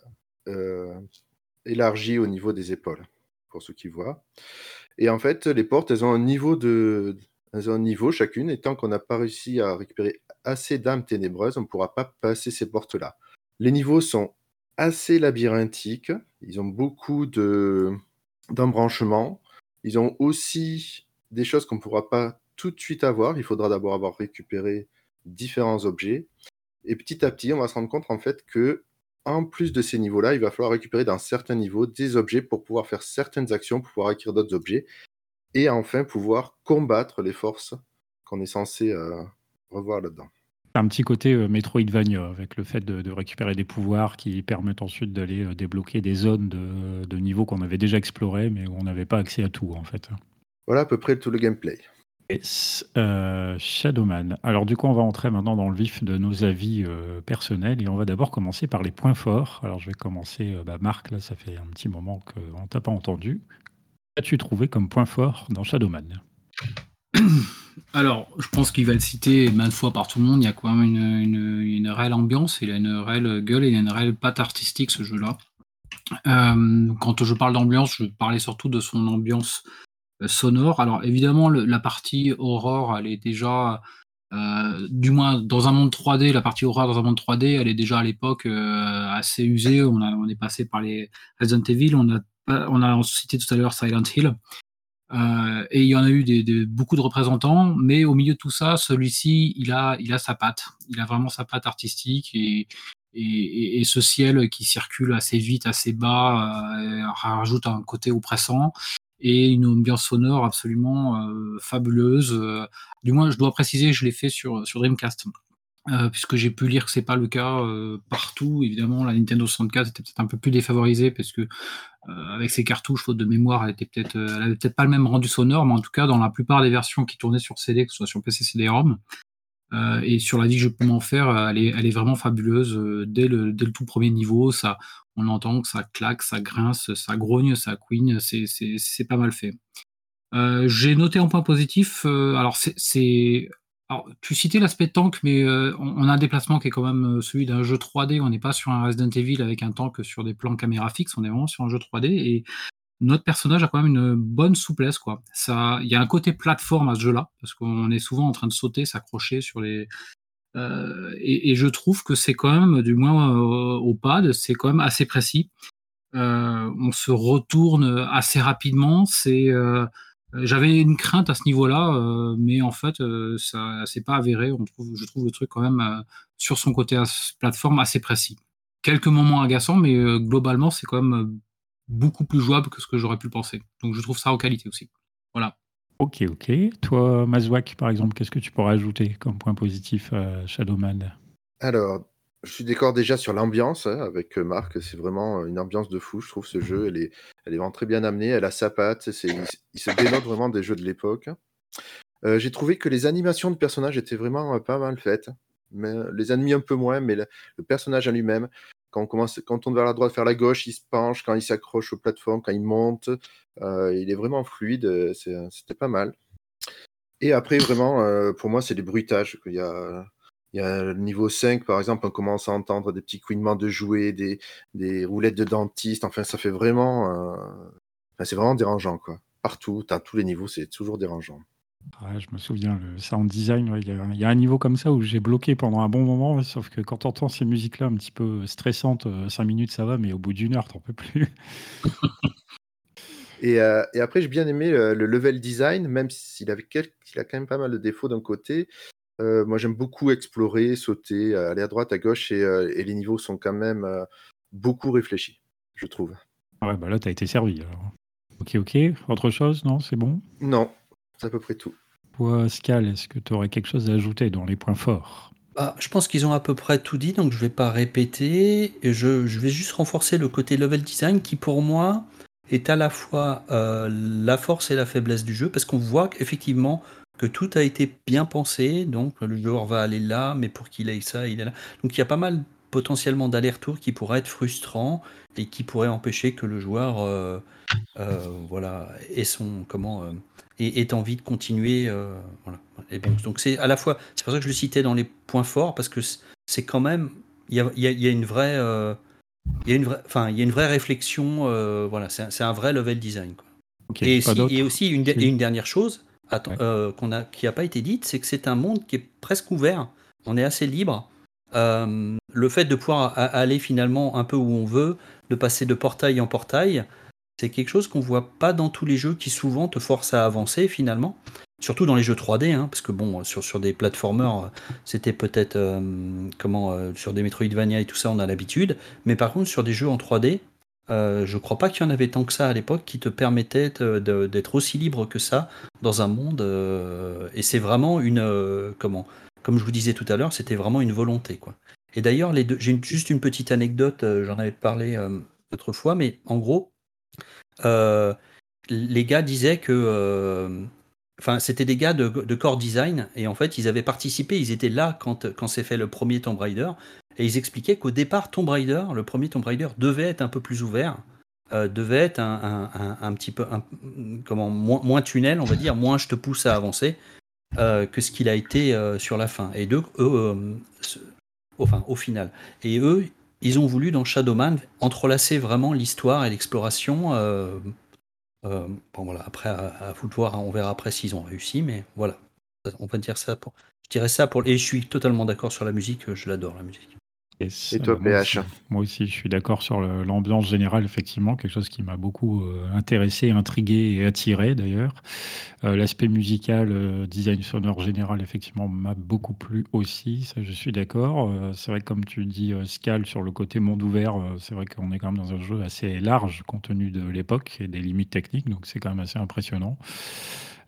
élargi au niveau des épaules, pour ceux qui voient. Et en fait, les portes, elles ont un niveau de, elles ont un niveau chacune, et tant qu'on n'a pas réussi à récupérer assez d'âmes ténébreuses, on ne pourra pas passer ces portes-là. Les niveaux sont assez labyrinthiques, ils ont beaucoup de d'embranchements, ils ont aussi des choses qu'on ne pourra pas tout de suite avoir, il faudra d'abord avoir récupéré différents objets, et petit à petit, on va se rendre compte en fait que en plus de ces niveaux-là, il va falloir récupérer dans certains niveaux des objets pour pouvoir faire certaines actions, pouvoir acquérir d'autres objets, et enfin pouvoir combattre les forces qu'on est censé euh, revoir là-dedans. Un petit côté euh, Metroidvania avec le fait de, de récupérer des pouvoirs qui permettent ensuite d'aller euh, débloquer des zones de, de niveau qu'on avait déjà explorées mais où on n'avait pas accès à tout en fait. Voilà à peu près tout le gameplay. Yes. Euh, Shadowman. Alors du coup, on va entrer maintenant dans le vif de nos avis euh, personnels et on va d'abord commencer par les points forts. Alors je vais commencer, euh, bah, Marc, là ça fait un petit moment qu'on t'a pas entendu. Qu'as-tu trouvé comme point fort dans Shadowman? Alors, je pense qu'il va être cité maintes fois par tout le monde. Il y a quand même une, réelle ambiance, il a une réelle gueule il a une réelle patte artistique ce jeu-là. Euh, quand je parle d'ambiance, je parlais surtout de son ambiance euh, sonore. Alors évidemment, le- la partie horreur, elle est déjà, euh, du moins dans un monde 3D, la partie horreur dans un monde 3D, elle est déjà à l'époque assez usée. On, est passé par les Resident Evil, on a, on a cité tout à l'heure Silent Hill. Euh, et il y en a eu des, des- beaucoup de représentants, mais au milieu de tout ça, celui-ci, il a, il a sa patte. Il a vraiment sa patte artistique et, et, et- ce ciel qui circule assez vite, assez bas, euh, rajoute un côté oppressant et une ambiance sonore absolument euh, fabuleuse. Euh, du moins, je dois préciser, je l'ai fait sur, sur Dreamcast. Euh, puisque j'ai pu lire que c'est pas le cas euh, partout. Évidemment, la Nintendo 64 était peut-être un peu plus défavorisée parce que euh, avec ses cartouches, faute de mémoire, elle était peut-être, elle avait peut-être pas le même rendu sonore, mais en tout cas, dans la plupart des versions qui tournaient sur CD, que ce soit sur PC, CD-ROM, et sur la vie que je peux m'en faire, elle est, elle est vraiment fabuleuse dès le, dès le tout premier niveau. Ça, on entend que ça claque, ça grince, ça grogne, ça couine, c'est, pas mal fait. J'ai noté en point positif, alors c'est- alors, tu citais l'aspect tank, mais euh, on, a un déplacement qui est quand même euh, celui d'un jeu 3D. On n'est pas sur un Resident Evil avec un tank sur des plans caméra fixes, on est vraiment sur un jeu 3D et notre personnage a quand même une bonne souplesse, quoi. Ça, il y a un côté plateforme à ce jeu-là, parce qu'on est souvent en train de sauter, s'accrocher sur les. euh, et, je trouve que c'est quand même, du moins euh, au pad, c'est quand même assez précis. On se retourne assez rapidement. C'est, j'avais une crainte à ce niveau-là, euh, mais en fait, euh, ça c'est pas avéré. On trouve, je trouve le truc quand même euh, sur son côté as- plateforme assez précis. Quelques moments agaçants, mais euh, globalement, c'est quand même euh, beaucoup plus jouable que ce que j'aurais pu penser. Donc je trouve ça en qualité aussi. Voilà. Ok, ok. Toi, Mazouak, par exemple, qu'est-ce que tu pourrais ajouter comme point positif à Shadowman? Alors, je suis d'accord déjà sur l'ambiance hein, avec euh, Marc. C'est vraiment une ambiance de fou. Je trouve ce jeu, elle est, elle est vraiment très bien amenée. Elle a sa patte. C'est, il, il se dénote vraiment des jeux de l'époque. Euh, j'ai trouvé que les animations de personnages étaient vraiment euh, pas mal faites. Mais, euh, les ennemis un peu moins, mais le, le personnage en lui-même, quand on, commence, quand on tourne vers la droite, vers la gauche, il se penche, quand il s'accroche aux plateformes, quand il monte, euh, il est vraiment fluide. euh, C'était pas mal. Et après, vraiment, euh, pour moi, c'est des bruitages. Il y a, il y a le niveau 5, par exemple, on commence à entendre des petits couinements de jouets, des, des roulettes de dentiste. Enfin, ça fait vraiment. euh, enfin, c'est vraiment dérangeant, quoi. Partout, à tous les niveaux, c'est toujours dérangeant. Ouais, je me souviens, le sound design, ouais, il y, a- il y a un niveau comme ça où j'ai bloqué pendant un bon moment, sauf que quand tu entends ces musiques-là un petit peu stressantes, 5 minutes ça va, mais au bout d'une heure, t'en peux plus. Et, euh, et après, j'ai bien aimé euh, le level design, même s'il avait il a quand même pas mal de défauts d'un côté. Euh, moi, j'aime beaucoup explorer, sauter, euh, aller à droite, à gauche, et, euh, et les niveaux sont quand même euh, beaucoup réfléchis, je trouve. Ouais, bah là, t'as été servi. alors. Ok, ok. Autre chose Non, c'est bon? Non, c'est à peu près tout. Toi, Scal, est-ce que tu aurais quelque chose à ajouter dans les points forts? Bah, je pense qu'ils ont à peu près tout dit, donc je vais pas répéter. Et je, je vais juste renforcer le côté level design qui, pour moi, est à la fois euh, la force et la faiblesse du jeu, parce qu'on voit qu'effectivement que tout a été bien pensé, donc le joueur va aller là, mais pour qu'il aille ça, il est là. Donc il y a pas mal potentiellement d'allers-retours qui pourraient être frustrants et qui pourraient empêcher que le joueur euh, euh, voilà, ait son comment ait, envie de continuer. voilà. Et bon, donc c'est à la fois, c'est pour ça que je le citais dans les points forts, parce que c'est quand même, il y a, y a, une vraie il y a une vraie, enfin, il y a une vraie réflexion. Euh, voilà, c'est un, vrai level design. et, aussi une, une dernière chose euh, qu'on a, qui n'a pas été dite, c'est que c'est un monde qui est presque ouvert. On est assez libre. Euh, le fait de pouvoir aller finalement un peu où on veut, de passer de portail en portail, c'est quelque chose qu'on voit pas dans tous les jeux qui souvent te forcent à avancer finalement. Surtout dans les jeux 3D, hein, parce que bon, sur, sur des platformers, c'était peut-être euh, comment euh, sur des Metroidvania et tout ça, on a l'habitude. Mais par contre, sur des jeux en 3D, euh, je crois pas qu'il y en avait tant que ça à l'époque qui te permettait d'être aussi libre que ça dans un monde. et c'est vraiment une comment Comme je vous disais tout à l'heure, c'était vraiment une volonté quoi. Et d'ailleurs, j'ai juste une petite anecdote. J'en avais parlé autrefois, mais en gros, les gars disaient que Enfin, c'était des gars de, core design et en fait, ils avaient participé, ils étaient là quand, quand s'est fait le premier Tomb Raider et ils expliquaient qu'au départ, Tomb Raider, le premier Tomb Raider, devait être un peu plus ouvert, euh, devait être un, petit peu comment moins, tunnel, on va dire, moins je te pousse à avancer euh, que ce qu'il a été euh, sur la fin. Et eux, enfin, au final, et eux, ils ont voulu dans Shadowman entrelacer vraiment l'histoire et l'exploration bon voilà, après à, vous de voir, hein, on verra après s'ils ont réussi, mais voilà, on va dire ça pour. Je dirais ça pour. Et je suis totalement d'accord sur la musique, je l'adore la musique. Et toi, PH Moi aussi, je suis d'accord sur l'ambiance générale, effectivement, quelque chose qui m'a beaucoup euh, intéressé, intrigué et attiré d'ailleurs. Euh, l'aspect musical, euh, design sonore général, effectivement, m'a beaucoup plu aussi, ça je suis d'accord. c'est vrai que comme tu dis, Scal, sur le côté monde ouvert, c'est vrai qu'on est quand même dans un jeu assez large compte tenu de l'époque et des limites techniques, donc c'est quand même assez impressionnant.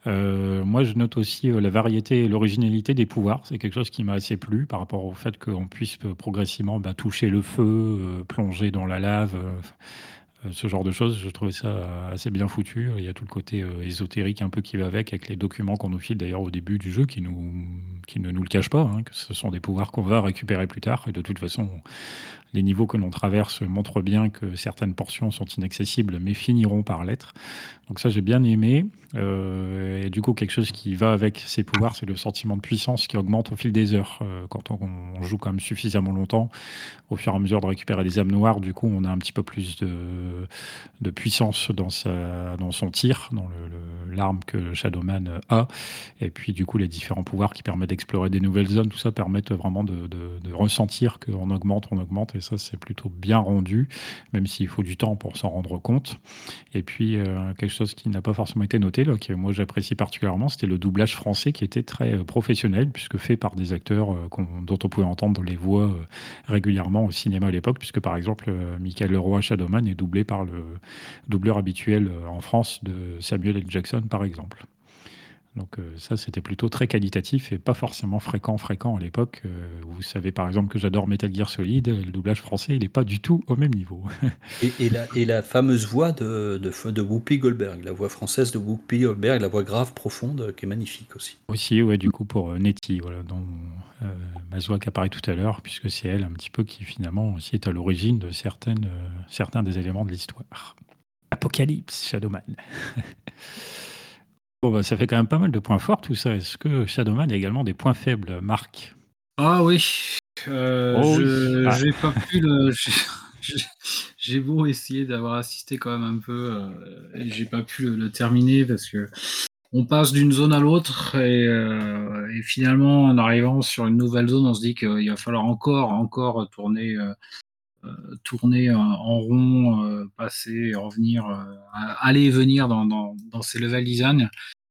Euh, moi, je note aussi euh, la variété et l'originalité des pouvoirs. C'est quelque chose qui m'a assez plu par rapport au fait qu'on puisse euh, progressivement bah, toucher le feu, plonger dans la lave, ce genre de choses. Je trouvais ça assez bien foutu. Il y a tout le côté ésotérique un peu qui va avec, avec les documents qu'on nous file d'ailleurs au début du jeu qui, nous, qui ne nous le cachent pas, hein, que ce sont des pouvoirs qu'on va récupérer plus tard. Et de toute façon, les niveaux que l'on traverse montrent bien que certaines portions sont inaccessibles, mais finiront par l'être. Donc ça, j'ai bien aimé. Euh, et du coup, quelque chose qui va avec ces pouvoirs, c'est le sentiment de puissance qui augmente au fil des heures. Euh, quand on, joue quand même suffisamment longtemps, au fur et à mesure de récupérer des âmes noires, du coup, on a un petit peu plus de, puissance dans, sa, dans son tir, dans l'arme que Shadowman a. Et puis, du coup, les différents pouvoirs qui permettent d'explorer des nouvelles zones, tout ça permettent vraiment de, de, de ressentir qu'on augmente, on augmente. Et ça, c'est plutôt bien rendu, même s'il faut du temps pour s'en rendre compte. Et puis, euh, quelque chose qui n'a pas forcément été noté, que moi j'apprécie particulièrement, c'était le doublage français qui était très euh, professionnel, puisque fait par des acteurs euh, dont on pouvait entendre les voix euh, régulièrement au cinéma à l'époque, puisque par exemple, Michael Leroy Shadowman est doublé par le doubleur habituel en France de Samuel L. Jackson, par exemple. Donc euh, ça, c'était plutôt très qualitatif et pas forcément fréquent, fréquent à l'époque. Euh, vous savez par exemple que j'adore Metal Gear Solid, le doublage français, il n'est pas du tout au même niveau. et, la, et, la, fameuse voix de, de, de, Whoopi Goldberg, la voix française de Whoopi Goldberg, la voix grave, profonde, qui est magnifique aussi. Aussi, ouais, du coup pour euh, Nettie, voilà, dont Mazua qui apparaît tout à l'heure, puisque c'est elle un petit peu qui finalement aussi est à l'origine de certaines, certains des éléments de l'histoire. Apocalypse, Shadowman. Bon, bah, ça fait quand même pas mal de points forts tout ça. Est-ce que Shadowman a également des points faibles, Marc? Ah oui. Euh, oh ah. J'ai pas pu le. J'ai beau essayer d'avoir assisté quand même un peu, euh, et j'ai pas pu le, terminer parce que on passe d'une zone à l'autre et, euh, et, finalement en arrivant sur une nouvelle zone, on se dit qu'il va falloir encore, encore tourner, tourner en rond, passer, revenir, aller et venir dans, dans, dans ces level design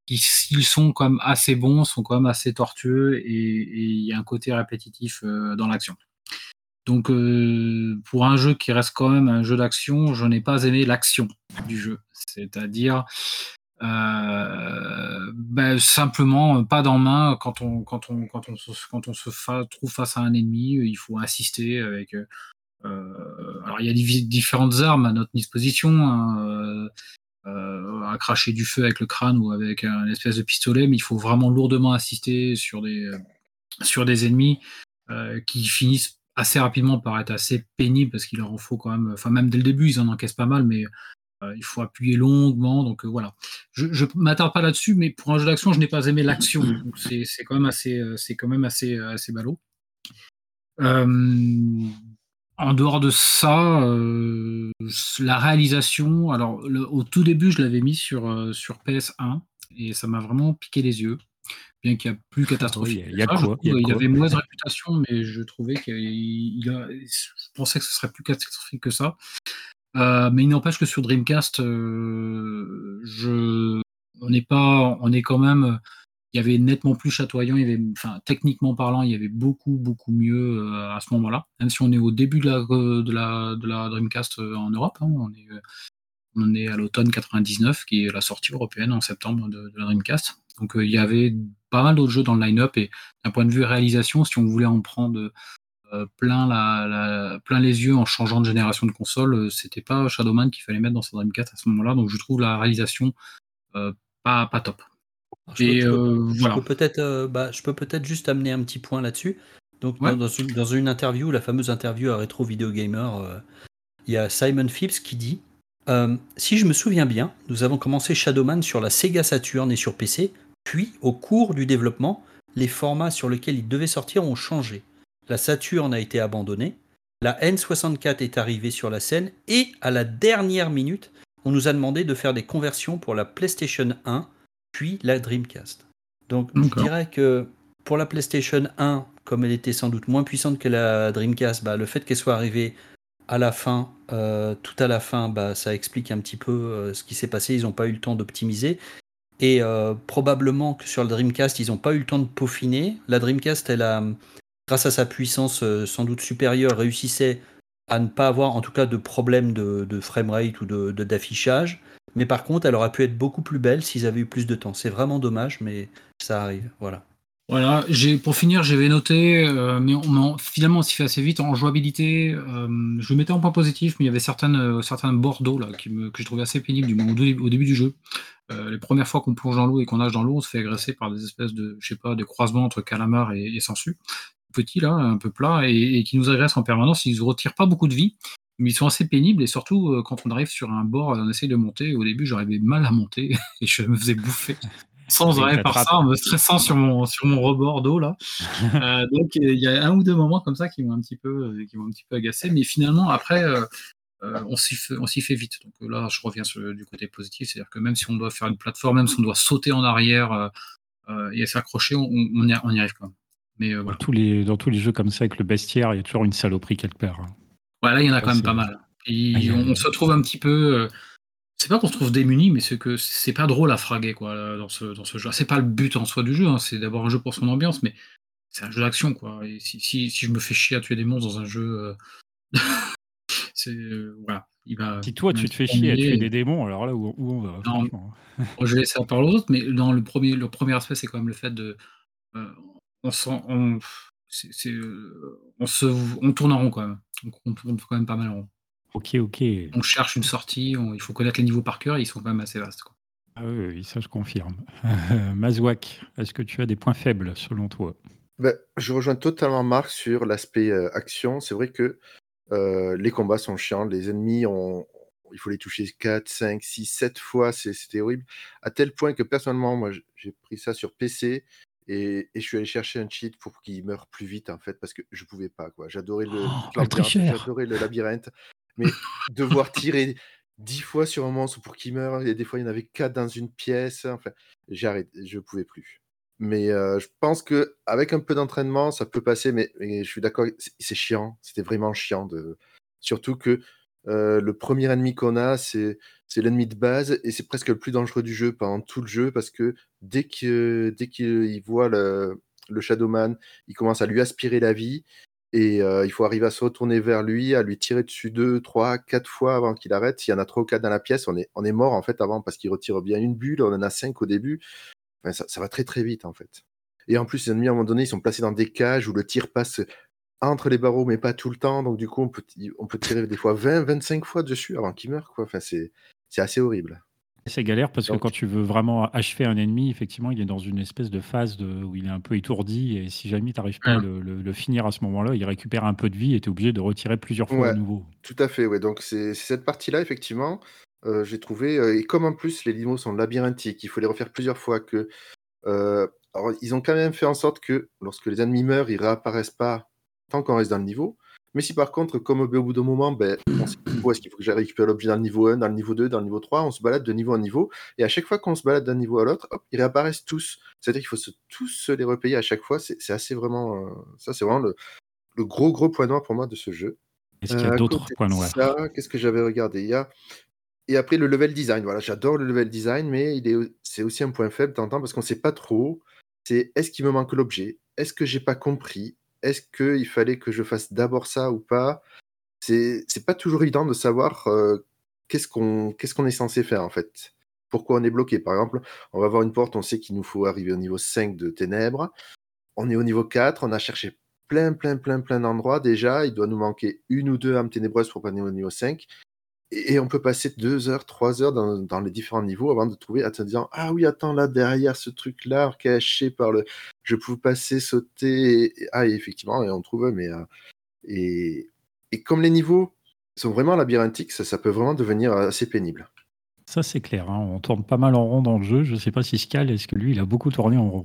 ils sont quand même assez bons, sont quand même assez tortueux et il y a un côté répétitif euh, dans l'action. Donc euh, pour un jeu qui reste quand même un jeu d'action, je n'ai pas aimé l'action du jeu. C'est-à-dire, euh, bah, simplement, pas dans main quand on quand on quand on se quand on se trouve face à un ennemi, il faut insister avec, alors il y a différentes armes à notre disposition, hein, à cracher du feu avec le crâne ou avec un espèce de pistolet, mais il faut vraiment lourdement insister sur des sur des ennemis, qui finissent assez rapidement par être assez pénibles parce qu'il leur en faut quand même enfin même dès le début, ils en encaissent pas mal, mais euh, il faut appuyer longuement, donc euh, voilà. Je ne m'attarde pas là-dessus, mais pour un jeu d'action, je n'ai pas aimé l'action. C'est quand même assez, euh, c'est quand même assez, assez ballot. En dehors de ça, la réalisation, alors au tout début, je l'avais mis sur, sur PS1 et ça m'a vraiment piqué les yeux, bien qu'il y a plus catastrophique. il y a, quoi, il, y avait mauvaise réputation, mais je trouvais qu'il je pensais que ce serait plus catastrophique que ça. Euh, mais il n'empêche que sur Dreamcast, euh, je, on n'est pas, on est quand même, il y avait nettement plus chatoyant, il y avait, enfin, techniquement parlant, il y avait beaucoup, beaucoup mieux euh, à ce moment-là. Même si on est au début de la, de la, de la Dreamcast en Europe, hein, on, est, on est à l'automne 99, qui est la sortie européenne en septembre de, la Dreamcast. Donc il y avait pas mal d'autres jeux dans le line-up et d'un point de vue réalisation, si on voulait en prendre euh, plein, la, plein les yeux en changeant de génération de console, euh, c'était pas Shadowman qu'il fallait mettre dans sa Dreamcast à ce moment-là. Donc je trouve la réalisation euh, pas, pas top. Et. Je peux peut-être bah, je peux peut-être juste amener un petit point là-dessus. Donc dans, une, dans, une, interview, la fameuse interview à Retro Video Gamer, il y a Simon Phipps qui dit Si je me souviens bien, nous avons commencé Shadowman sur la Sega Saturn et sur PC, puis au cours du développement, les formats sur lesquels il devait sortir ont changé la Saturn a été abandonnée, la N64 est arrivée sur la scène et à la dernière minute, on nous a demandé de faire des conversions pour la PlayStation 1 puis la Dreamcast. Donc je dirais que pour la PlayStation 1, comme elle était sans doute moins puissante que la Dreamcast, bah, le fait qu'elle soit arrivée à la fin, euh, tout à la fin, bah, ça explique un petit peu euh, ce qui s'est passé. Ils n'ont pas eu le temps d'optimiser. Et euh, probablement que sur la Dreamcast, ils n'ont pas eu le temps de peaufiner. La Dreamcast, elle a, grâce à sa puissance sans doute supérieure, réussissait à ne pas avoir en tout cas de problème de, framerate ou de, d'affichage. Mais par contre, elle aurait pu être beaucoup plus belle s'ils avaient eu plus de temps. C'est vraiment dommage, mais ça arrive. Voilà. Voilà, pour finir, j'avais noté, euh, mais finalement on s'y fait assez vite en jouabilité. Euh, je le mettais en point positif, mais il y avait certaines, certains bordeaux là, que je trouvais assez pénibles du, au, au début du jeu. les premières fois qu'on plonge dans l'eau et qu'on nage dans l'eau, on se fait agresser par des espèces de, je de croisements entre calamar et, et petits, là, un peu plats, et, qui nous agressent en permanence. Ils ne retirent pas beaucoup de vie, mais ils sont assez pénibles. Et surtout, euh, quand on arrive sur un bord, on essaye de monter. Au début, j'arrivais mal à monter et je me faisais bouffer. Sans arrêt par ça, en me stressant sur mon, sur mon rebord d'eau là. Euh, donc il y a un ou deux moments comme ça qui m'ont un petit peu, qui m'ont un petit peu agacé, mais finalement après, euh, on s'y fait, fait vite. Donc là, je reviens sur, du côté positif, c'est-à-dire que même si on doit faire une plateforme, même si on doit sauter en arrière et s'accrocher, on, on, y, arrive quand même. Euh, dans, tous les, dans tous les jeux comme ça, avec le bestiaire, il y a toujours une saloperie quelque part. Hein. Ouais, là, il y en a quand même pas mal. Et on, se trouve un petit peu. Euh, c'est pas qu'on se trouve démuni, mais c'est que c'est pas drôle à fraguer quoi, dans, ce, dans ce jeu. C'est pas le but en soi du jeu, hein, c'est d'abord un jeu pour son ambiance, mais c'est un jeu d'action. quoi. Et si, si, si, je me fais chier à tuer des monstres dans un jeu. Euh, c'est. voilà. Il va, si toi, tu te fais chier à tuer des démons, alors là, où, on va non, Je vais laisser ça par l'autre, mais dans le premier, le premier aspect, c'est quand même le fait de on, on, euh, on, se, on tourne en rond quand même. on tourne quand même pas mal en rond. Ok, ok. On cherche une sortie, il faut connaître les niveaux par cœur, ils sont quand même assez vastes. Quoi. Ah oui, ça je confirme. Mazouak, est-ce que tu as des points faibles selon toi? Ben, Je rejoins totalement Marc sur l'aspect euh, action. C'est vrai que euh, les combats sont chiants, les ennemis, ont, il faut les toucher 4, 5, 6, 7 fois, c'était horrible. À tel point que personnellement, moi j'ai pris ça sur PC et, je suis allé chercher un cheat pour qu'il meure plus vite, en fait, parce que je pouvais pas, quoi. J'adorais le, oh, le labyrinthe, mais devoir tirer dix fois sur un monstre pour qu'il meure, et des fois il y en avait quatre dans une pièce, enfin, j'ai arrêté, je pouvais plus. Mais euh, je pense que avec un peu d'entraînement, ça peut passer, mais, mais je suis d'accord, c'est chiant, c'était vraiment chiant de, surtout que euh, le premier ennemi qu'on a, c'est l'ennemi de base et c'est presque le plus dangereux du jeu pendant tout le jeu parce que dès qu'il dès qu'il voit le, le, Shadowman, il commence à lui aspirer la vie et euh, il faut arriver à se retourner vers lui, à lui tirer dessus deux, trois, quatre fois avant qu'il arrête. S'il y en a trois ou quatre dans la pièce, on est, mort en fait avant parce qu'il retire bien une bulle. On en a cinq au début. ça, ça, va très très vite en fait. Et en plus, les ennemis à un moment donné, ils sont placés dans des cages où le tir passe entre les barreaux, mais pas tout le temps. Donc du coup, on peut, tirer des fois 20, 25 fois dessus avant qu'il meure. Enfin, c'est assez horrible. C'est galère parce que quand tu veux vraiment achever un ennemi, effectivement, il est dans une espèce de phase de, où il est un peu étourdi et si jamais tu n'arrives pas à le, le, finir à ce moment-là, il récupère un peu de vie et tu es obligé de retirer plusieurs fois à nouveau. Tout à fait, ouais. Donc c'est cette partie-là, effectivement, euh, j'ai trouvé, euh, et comme en plus les niveaux sont labyrinthiques, il faut les refaire plusieurs fois, que euh, alors, ils ont quand même fait en sorte que lorsque les ennemis meurent, ils réapparaissent pas tant qu'on reste dans le niveau. Mais si par contre, comme au bout d'un moment, ben, on sait où est-ce qu'il faut que j'aille récupérer l'objet dans le niveau 1, dans le niveau 2, dans le niveau 3, on se balade de niveau en niveau. Et à chaque fois qu'on se balade d'un niveau à l'autre, ils réapparaissent tous. C'est-à-dire qu'il faut se, tous les repayer à chaque fois. C'est assez vraiment. Euh, ça, c'est vraiment le, le, gros, gros point noir pour moi de ce jeu. Est-ce qu'il y a euh, d'autres points noirs? Qu'est-ce que j'avais regardé? Il y a. Et après, le level design. Voilà, j'adore le level design, mais c'est aussi un point faible, t'entends, parce qu'on ne sait pas trop. C'est est-ce qu'il me manque l'objet? Est-ce que j'ai pas compris? Est-ce qu'il fallait que je fasse d'abord ça ou pas? C'est pas toujours évident de savoir euh, qu'est-ce qu'on est censé faire en fait. Pourquoi on est bloqué? Par exemple, on va voir une porte, on sait qu'il nous faut arriver au niveau 5 de ténèbres. On est au niveau 4, on a cherché plein, plein, plein, plein d'endroits déjà. Il doit nous manquer une ou deux âmes ténébreuses pour passer au niveau 5. Et, on peut passer deux heures, trois heures dans, les différents niveaux avant de trouver, en disant Ah oui, attends, là, derrière ce truc-là, caché par le. Je peux passer, sauter. Ah, effectivement, et on trouve, mais. Euh, et, et comme les niveaux sont vraiment labyrinthiques, ça, ça peut vraiment devenir assez pénible. Ça, c'est clair. Hein. On tourne pas mal en rond dans le jeu. Je ne sais pas si Scal, est-ce que lui, il a beaucoup tourné en rond?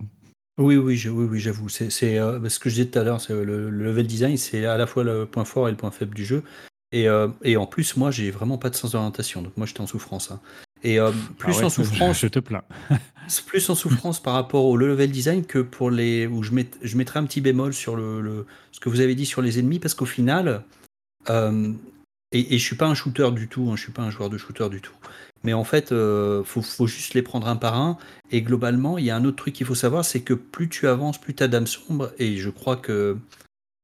Oui, oui, oui, oui j'avoue. C'est euh, ce que je disais tout à l'heure, le, le, level design, c'est à la fois le point fort et le point faible du jeu. Euh, et, en plus, moi, j'ai vraiment pas de sens d'orientation. Donc, moi, j'étais en souffrance. Hein. Et euh, ah plus en souffrance. Je te plains. plus en souffrance par rapport au level design que pour les. où je, je mettrais un petit bémol sur le, ce que vous avez dit sur les ennemis, parce qu'au final. Euh, et, et, je suis pas un shooter du tout, hein, je suis pas un joueur de shooter du tout. Mais en fait, il faut, faut, juste les prendre un par un. Et globalement, il y a un autre truc qu'il faut savoir, c'est que plus tu avances, plus tu as d'âme sombre. Et je crois que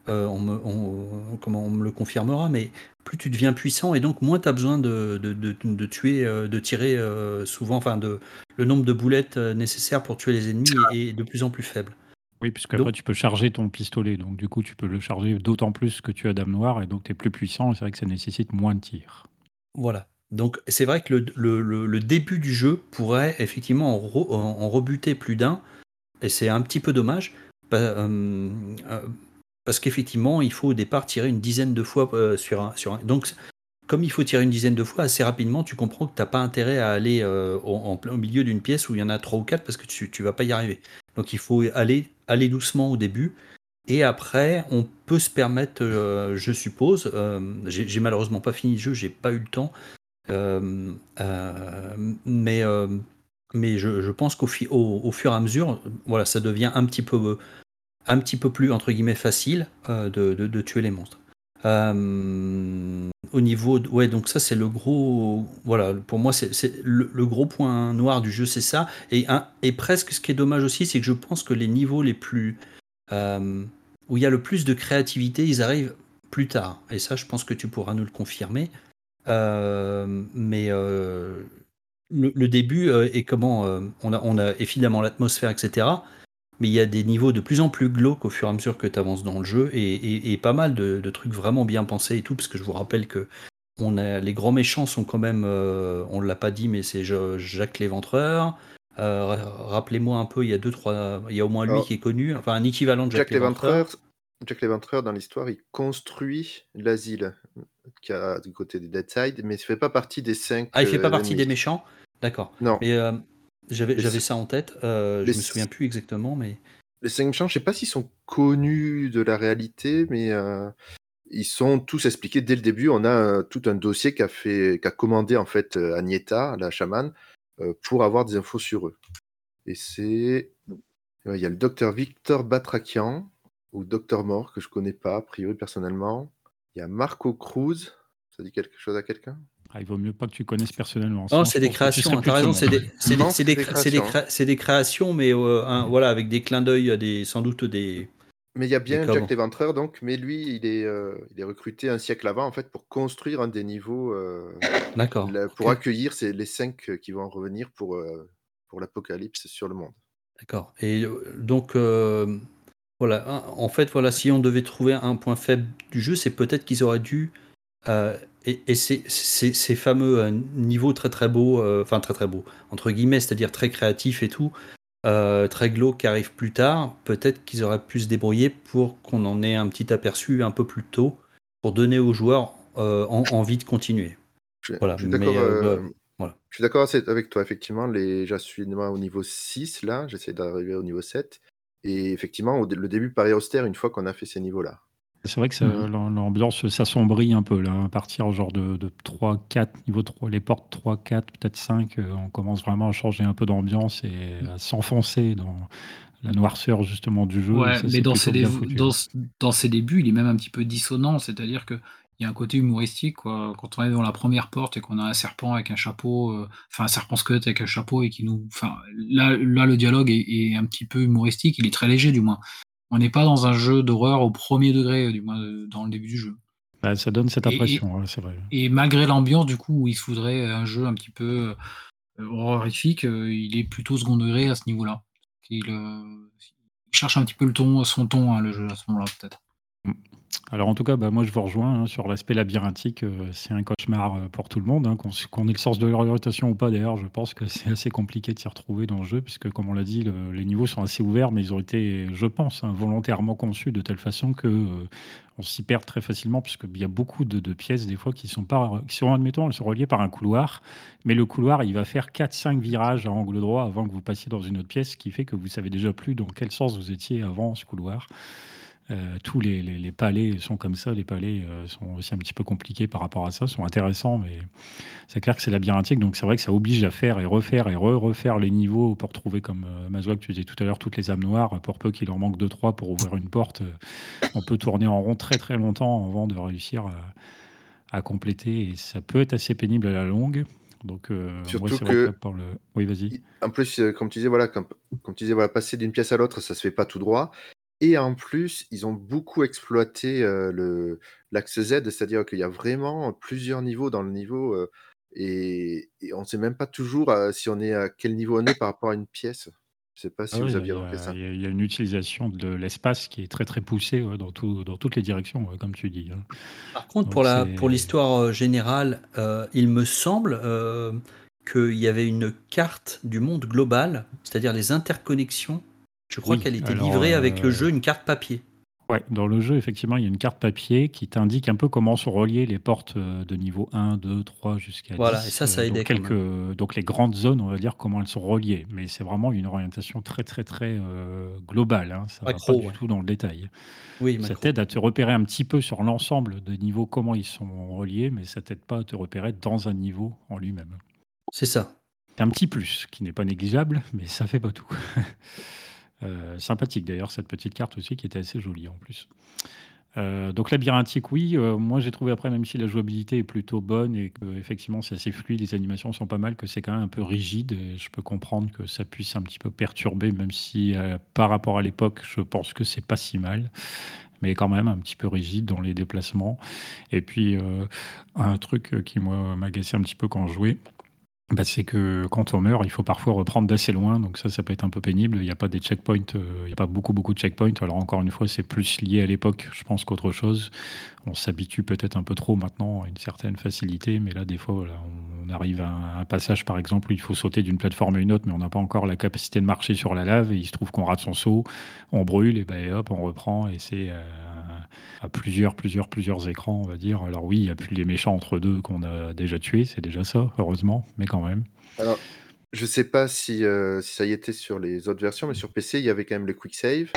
on, me, comment on me le confirmera, mais plus tu deviens puissant et donc moins tu as besoin de, de, tuer, euh, de tirer euh, souvent, enfin de, le nombre de boulettes euh, nécessaires pour tuer les ennemis est, de plus en plus faible. Oui, puisque après tu peux charger ton pistolet, donc du coup tu peux le charger d'autant plus que tu as Dame Noire et donc tu es plus puissant, c'est vrai que ça nécessite moins de tirs. Voilà. Donc c'est vrai que le, le, début du jeu pourrait effectivement en, rebuter plus d'un, et c'est un petit peu dommage. Bah, parce qu'effectivement, il faut au départ tirer une dizaine de fois euh, sur, un. Donc, comme il faut tirer une dizaine de fois, assez rapidement, tu comprends que tu n'as pas intérêt à aller euh, en, au milieu d'une pièce où il y en a trois ou quatre parce que tu ne vas pas y arriver. Donc, il faut aller, aller doucement au début. Et après, on peut se permettre, euh, je suppose, j'ai malheureusement pas fini le jeu, j'ai pas eu le temps, mais, mais je, pense qu'au au, fur et à mesure, voilà, ça devient un petit peu un petit peu plus entre guillemets facile euh, de, tuer les monstres. Euh, au niveau, ouais, donc ça c'est le gros, voilà, pour moi c'est le, gros point noir du jeu, c'est ça. Et, et presque ce qui est dommage aussi, c'est que je pense que les niveaux les plus euh, où il y a le plus de créativité, ils arrivent plus tard. Et ça, je pense que tu pourras nous le confirmer. mais le, début est comment on a, on a évidemment l'atmosphère, etc mais il y a des niveaux de plus en plus glauques au fur et à mesure que tu avances dans le jeu, et, pas mal de, trucs vraiment bien pensés et tout, parce que je vous rappelle que on a, les grands méchants sont quand même, euh, on ne l'a pas dit, mais c'est Jacques Léventreur. Euh, rappelez-moi un peu, il y a deux, trois, il y a au moins lui qui est connu, enfin un équivalent de Jacques, Léventreur. Jacques Léventreur, dans l'histoire, il construit l'asile qui a du côté des Deadside, mais il ne fait pas partie des cinq. Ah, il fait pas euh, partie des méchants? D'accord. Non. Mais j'avais, ça en tête, euh, je me souviens plus exactement, mais. Les cinq méchants, je sais pas s'ils sont connus de la réalité, mais euh, ils sont tous expliqués dès le début. On a euh, tout un dossier qu'a fait, qu'a commandé en fait Agneta, la chamane, pour avoir des infos sur eux. Et c'est, il y a le docteur Victor Batrakian ou docteur Mort que je connais pas a priori personnellement. Il y a Marco Cruz. Ça dit quelque chose à quelqu'un? Ah, il vaut mieux pas que tu connaisses personnellement. Non, c'est des créations. T'as raison, c'est des, des, des, créations, mais euh, voilà, avec des clins d'œil, des, sans doute des. Mais il y a bien Jack Léventreur, donc, mais lui, il est, euh, il est recruté un siècle avant, en fait, pour construire un des niveaux. Euh, D'accord. Pour accueillir ces, les cinq qui vont revenir pour, pour l'apocalypse sur le monde. D'accord. Et donc, voilà, en fait, voilà, si on devait trouver un point faible du jeu, c'est peut-être qu'ils auraient dû et, et ces, ces, fameux niveaux très très beaux, enfin très très beaux, entre guillemets, c'est-à-dire très créatifs et tout, très glauques qui arrivent plus tard, peut-être qu'ils auraient pu se débrouiller pour qu'on en ait un petit aperçu un peu plus tôt, pour donner aux joueurs envie de continuer. Je, voilà. je suis d'accord. Voilà. Je suis d'accord avec toi, effectivement. Les... Je suis au niveau 6, là. J'essaie d'arriver au niveau 7. Et effectivement, le début paraît austère une fois qu'on a fait ces niveaux-là. C'est vrai que mmh l'ambiance s'assombrit un peu là, à partir genre de, 3, 4, niveau 3, les portes 3, 4, peut-être 5, euh, on commence vraiment à changer un peu d'ambiance et à s'enfoncer dans la noirceur justement du jeu. Ouais, mais dans ses, dans, dans ses, débuts, il est même un petit peu dissonant, c'est-à-dire que il y a un côté humoristique quoi. Quand on est dans la première porte et qu'on a un serpent avec un chapeau, euh, enfin un serpent squelette avec un chapeau et qui nous, enfin là, là le dialogue est, un petit peu humoristique, il est très léger du moins. On n'est pas dans un jeu d'horreur au premier degré, du moins euh, dans le début du jeu. Bah, ça donne cette impression, c'est vrai. Et malgré l'ambiance, du coup, où il se faudrait un jeu un petit peu euh, horrifique, il est plutôt second degré à ce niveau-là. Il, cherche un petit peu le ton, son ton, hein, le jeu, à ce moment-là, peut-être. Alors en tout cas, bah, moi je vous rejoins hein, sur l'aspect labyrinthique. Euh, c'est un cauchemar euh, pour tout le monde, hein, qu'on ait le sens de l'orientation ou pas. D'ailleurs, je pense que c'est assez compliqué de s'y retrouver dans le jeu, puisque comme on l'a dit, les niveaux sont assez ouverts, mais ils ont été, je pense, hein, volontairement conçus de telle façon que euh, on s'y perd très facilement, puisqu'il y a beaucoup de, pièces des fois qui sont pas, qui sont admettons, elles sont reliées par un couloir, mais le couloir il va faire 4-5 virages à angle droit avant que vous passiez dans une autre pièce, ce qui fait que vous savez déjà plus dans quel sens vous étiez avant ce couloir. Euh, tous les, palais sont comme ça. Les palais euh, sont aussi un petit peu compliqués par rapport à ça, sont intéressants, mais c'est clair que c'est labyrinthique. Donc c'est vrai que ça oblige à faire et refaire et re-refaire les niveaux pour trouver, comme euh, tu disais tout à l'heure, toutes les âmes noires. Pour peu qu'il en manque deux trois pour ouvrir une porte, euh, on peut tourner en rond très très longtemps avant de réussir à, compléter. Et ça peut être assez pénible à la longue. Donc, Surtout que, le... oui, vas-y. En plus, comme tu disais, voilà, comme, comme tu disais, voilà, passer d'une pièce à l'autre, ça se fait pas tout droit. Et en plus, ils ont beaucoup exploité le l'axe Z, c'est-à-dire qu'il y a vraiment plusieurs niveaux dans le niveau, et, on ne sait même pas toujours si on est à quel niveau on est par rapport à une pièce. Je ne sais pas si ah vous aviez remarqué ça. Il y, a une utilisation de l'espace qui est très très poussée dans, dans toutes les directions, comme tu dis. Hein. Par contre, pour, la, pour l'histoire générale, il me semble qu'il y avait une carte du monde global, c'est-à-dire les interconnexions je crois qu'elle était livrée avec le euh, jeu, une carte papier. Ouais, dans le jeu, effectivement, il y a une carte papier qui t'indique un peu comment sont reliées les portes euh, de niveau 1, 2, 3 jusqu'à 10. Voilà, et ça, ça aidait. Donc, quelques, donc les grandes zones, on va dire comment elles sont reliées. Mais c'est vraiment une orientation très, très, très euh, globale. Hein. Ça ne va pas du tout dans le détail. Oui, ça t'aide à te repérer un petit peu sur l'ensemble des niveaux, comment ils sont reliés, mais ça t'aide pas à te repérer dans un niveau en lui-même. C'est ça. C'est un petit plus qui n'est pas négligeable, mais ça fait pas tout. Euh, sympathique d'ailleurs, cette petite carte aussi qui était assez jolie en plus. Euh, donc labyrinthique, oui. Euh, moi, j'ai trouvé après, même si la jouabilité est plutôt bonne et que effectivement c'est assez fluide, les animations sont pas mal, que c'est quand même un peu rigide. Et je peux comprendre que ça puisse un petit peu perturber, même si par rapport à l'époque, je pense que c'est pas si mal, mais quand même un petit peu rigide dans les déplacements. Et puis un truc qui moi m'agaçait un petit peu quand je jouais, bah, c'est que quand on meurt, il faut parfois reprendre d'assez loin, donc ça, ça peut être un peu pénible. Il n'y a pas des checkpoints, euh, il n'y a pas beaucoup, beaucoup de checkpoints. Alors encore une fois, c'est plus lié à l'époque, je pense, qu'autre chose. On s'habitue peut-être un peu trop maintenant à une certaine facilité, mais là, des fois, on arrive à un passage, par exemple, où il faut sauter d'une plateforme à une autre, mais on n'a pas encore la capacité de marcher sur la lave, et il se trouve qu'on rate son saut, on brûle, et ben hop, on reprend, et c'est euh, à plusieurs, plusieurs, plusieurs écrans, on va dire. Alors oui, il n'y a plus les méchants entre deux qu'on a déjà tués, c'est déjà ça, heureusement, mais quand même. Alors, je sais pas si, euh, si ça y était sur les autres versions, mais sur PC, il y avait quand même le quick save.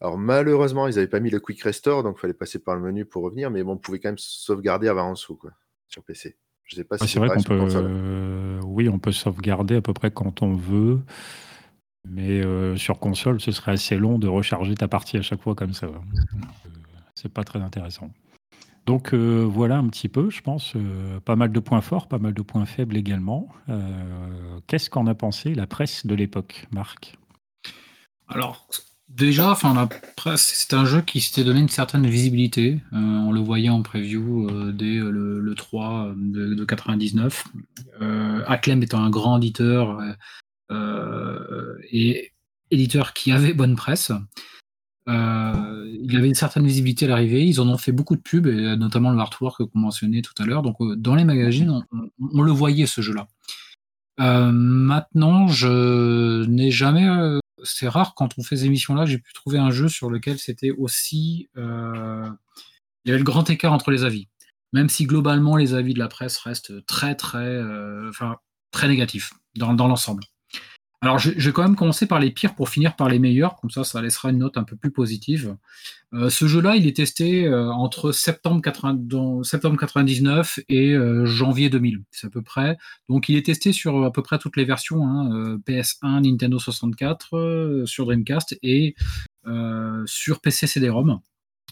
Alors malheureusement, ils n'avaient pas mis le quick restore, donc il fallait passer par le menu pour revenir, mais bon, on pouvait quand même sauvegarder avant en dessous, quoi, sur PC. Je sais pas si c'est vrai qu'on peut. Euh, oui, on peut sauvegarder à peu près quand on veut. Mais euh, sur console, ce serait assez long de recharger ta partie à chaque fois comme ça c'est pas très intéressant. Donc euh, voilà un petit peu, je pense, euh, pas mal de points forts, pas mal de points faibles également. Euh, qu'est-ce qu'en a pensé la presse de l'époque, Marc? Alors déjà, enfin la presse, c'est un jeu qui s'était donné une certaine visibilité. on le voyait en preview dès le, 3 de, de 99. Acclaim étant un grand éditeur et éditeur qui avait bonne presse. Euh, il avait une certaine visibilité à l'arrivée. Ils en ont fait beaucoup de pubs, et notamment le artwork qu'on mentionnait tout à l'heure. Donc, euh, dans les magazines, on, le voyait ce jeu-là. Euh, maintenant, je n'ai jamais. c'est rare quand on fait ces émissions-là, j'ai pu trouver un jeu sur lequel c'était aussi. il y avait le grand écart entre les avis. Même si globalement les avis de la presse restent très très, enfin très négatifs dans l'ensemble. Alors, je, vais quand même commencer par les pires pour finir par les meilleurs, comme ça, ça laissera une note un peu plus positive. Euh, ce jeu-là, il est testé euh, entre septembre, 1999 et euh, janvier 2000, c'est à peu près. Donc, il est testé sur à peu près toutes les versions, hein, PS1, Nintendo 64, sur Dreamcast et sur PC CD-ROM.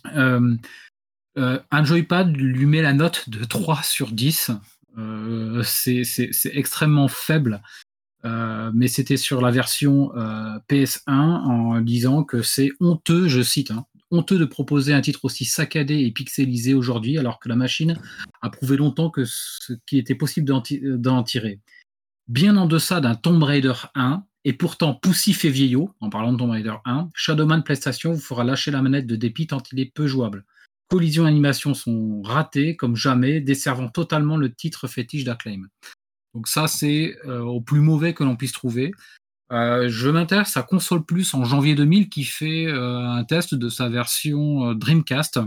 un joypad lui met la note de 3 sur 10. c'est extrêmement faible euh, mais c'était sur la version euh, PS1 en disant que c'est honteux, je cite, hein, honteux de proposer un titre aussi saccadé et pixelisé aujourd'hui, alors que la machine a prouvé longtemps que ce qui était possible d'en tirer. Bien en deçà d'un Tomb Raider 1, et pourtant poussif et vieillot, en parlant de Tomb Raider 1, Shadowman PlayStation vous fera lâcher la manette de dépit tant il est peu jouable. Collision et animation sont ratées comme jamais, desservant totalement le titre fétiche d'Acclaim. Donc ça, c'est euh, au plus mauvais que l'on puisse trouver. Euh, je m'intéresse à Console Plus en janvier 2000 qui fait euh, un test de sa version Dreamcast.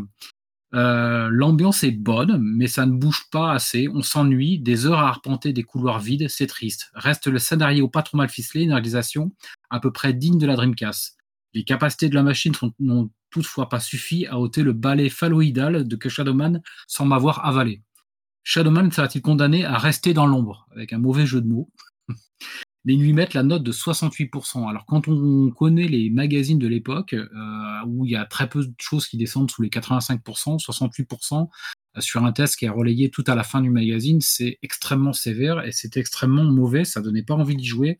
L'ambiance est bonne, mais ça ne bouge pas assez. On s'ennuie, des heures à arpenter des couloirs vides, c'est triste. Reste le scénario pas trop mal ficelé, une réalisation à peu près digne de la Dreamcast. Les capacités de la machine n'ont toutefois pas suffi à ôter le balai phalloïdal de que Shadowman semble avoir avalé. Shadowman sera-t-il condamné à rester dans l'ombre Avec un mauvais jeu de mots. Mais ils lui mettent la note de 68%. Alors quand on connaît les magazines de l'époque, euh, où il y a très peu de choses qui descendent sous les 85%, 68%, euh, sur un test qui est relayé tout à la fin du magazine, c'est extrêmement sévère et c'est extrêmement mauvais. Ça donnait pas envie d'y jouer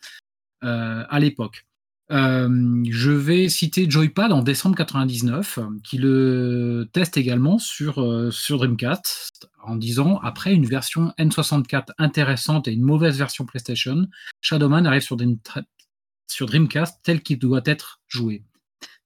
euh, à l'époque. Euh, je vais citer Joypad en décembre 99, qui le teste également sur, euh, sur Dreamcast, en disant après une version N64 intéressante et une mauvaise version PlayStation, Shadowman arrive sur, sur Dreamcast tel qu'il doit être joué.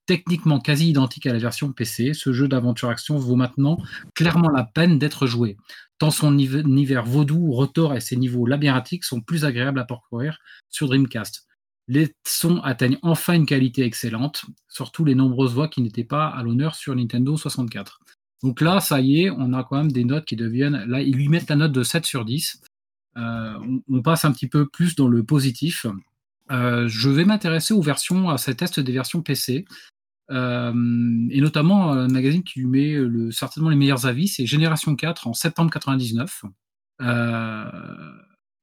Techniquement quasi identique à la version PC, ce jeu d'aventure-action vaut maintenant clairement la peine d'être joué, tant son univers vaudou, retors et ses niveaux labyrinthiques sont plus agréables à parcourir sur Dreamcast les sons atteignent enfin une qualité excellente, surtout les nombreuses voix qui n'étaient pas à l'honneur sur Nintendo 64. Donc là, ça y est, on a quand même des notes qui deviennent. Là, ils lui mettent la note de 7 sur 10. Euh, on, passe un petit peu plus dans le positif. Euh, je vais m'intéresser aux versions, à ces tests des versions PC. Euh, et notamment un magazine qui lui met certainement les meilleurs avis, c'est Génération 4 en septembre 99.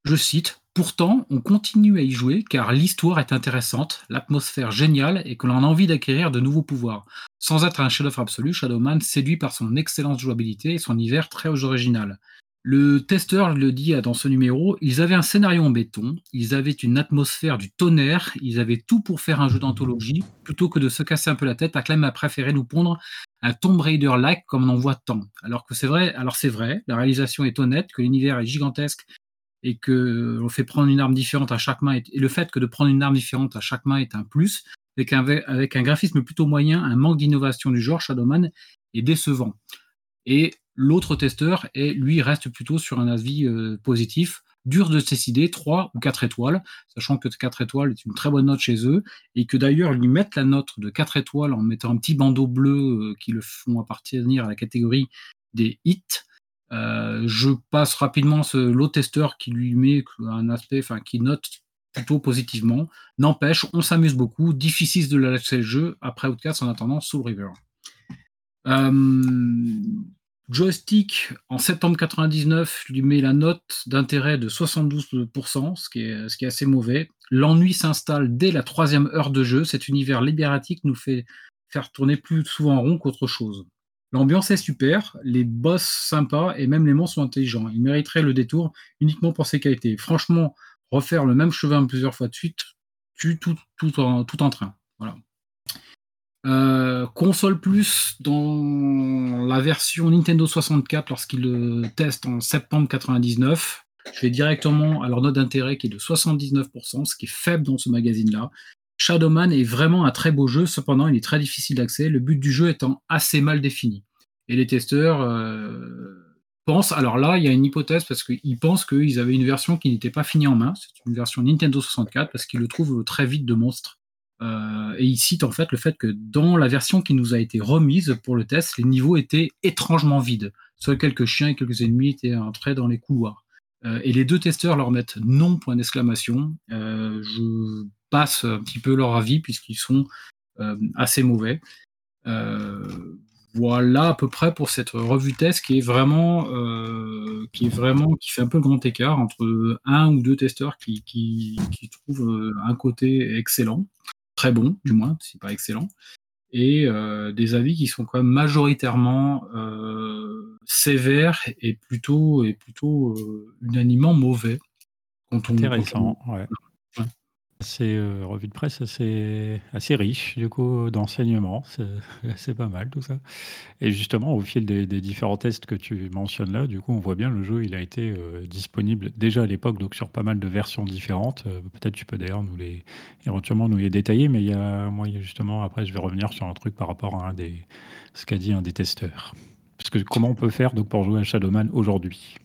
Je cite Pourtant, on continue à y jouer car l'histoire est intéressante, l'atmosphère géniale et que l'on a envie d'acquérir de nouveaux pouvoirs. Sans être un chef-d'œuvre absolu, Shadowman séduit par son excellente jouabilité et son univers très original. Le testeur le dit dans ce numéro, ils avaient un scénario en béton, ils avaient une atmosphère du tonnerre, ils avaient tout pour faire un jeu d'anthologie, plutôt que de se casser un peu la tête, Acclaim a préféré nous pondre un Tomb Raider-like comme on en voit tant. Alors que c'est vrai, alors c'est vrai, la réalisation est honnête, que l'univers est gigantesque et que on fait prendre une arme différente à chaque main, et, le fait que de prendre une arme différente à chaque main est un plus, avec un, graphisme plutôt moyen, un manque d'innovation du genre, Shadowman est décevant. Et l'autre testeur, est, lui, reste plutôt sur un avis euh, positif, dur de décider, 3 ou 4 étoiles, sachant que 4 étoiles est une très bonne note chez eux, et que d'ailleurs, lui mettent la note de 4 étoiles en mettant un petit bandeau bleu euh, qui le font appartenir à la catégorie des hits, euh, je passe rapidement l'autre testeur qui lui met un aspect, enfin qui note plutôt positivement. N'empêche, on s'amuse beaucoup. Difficile de laisser le jeu après Outcast en attendant Soul River. Euh, joystick en septembre 99 lui met la note d'intérêt de 72%, ce qui, est, ce qui est assez mauvais. L'ennui s'installe dès la troisième heure de jeu. Cet univers libératique nous fait faire tourner plus souvent en rond qu'autre chose. L'ambiance est super, les boss sympas et même les monstres sont intelligents. Ils mériteraient le détour uniquement pour ses qualités. Franchement, refaire le même chemin plusieurs fois de suite tue tout, en, train. Euh, console Plus dans la version Nintendo 64 lorsqu'il le teste en septembre 99. Je vais directement à leur note d'intérêt qui est de 79%, ce qui est faible dans ce magazine-là. Shadowman est vraiment un très beau jeu, cependant il est très difficile d'accès, le but du jeu étant assez mal défini. Et les testeurs euh, pensent, alors là il y a une hypothèse parce qu'ils pensent qu'ils avaient une version qui n'était pas finie en main, c'est une version Nintendo 64 parce qu'ils le trouvent très vite de monstre. Euh, et ils citent en fait le fait que dans la version qui nous a été remise pour le test, les niveaux étaient étrangement vides. Seuls quelques chiens et quelques ennemis étaient entrés dans les couloirs. Euh, et les deux testeurs leur mettent non point d'exclamation. je passe un petit peu leur avis puisqu'ils sont assez mauvais voilà à peu près pour cette revue test qui est vraiment, euh, qui est vraiment, qui fait un peu le grand écart entre un ou deux testeurs qui, qui, trouvent euh, un côté excellent, très bon du moins, si pas excellent, et euh, des avis qui sont quand même majoritairement sévères et plutôt, et plutôt unanimement mauvais. Quand on, Intéressant, ouais. C'est euh, revue de presse assez, assez riche, du coup, d'enseignements. C'est pas mal tout ça. Et justement, au fil des, différents tests que tu mentionnes là, du coup, on voit bien le jeu, il a été euh, disponible déjà à l'époque, donc sur pas mal de versions différentes. Euh, peut-être tu peux d'ailleurs nous les éventuellement nous les détailler, mais il y a, moi, justement, après, je vais revenir sur un truc par rapport à un des, ce qu'a dit un des testeurs. Parce que comment on peut faire donc pour jouer à Shadowman aujourd'hui?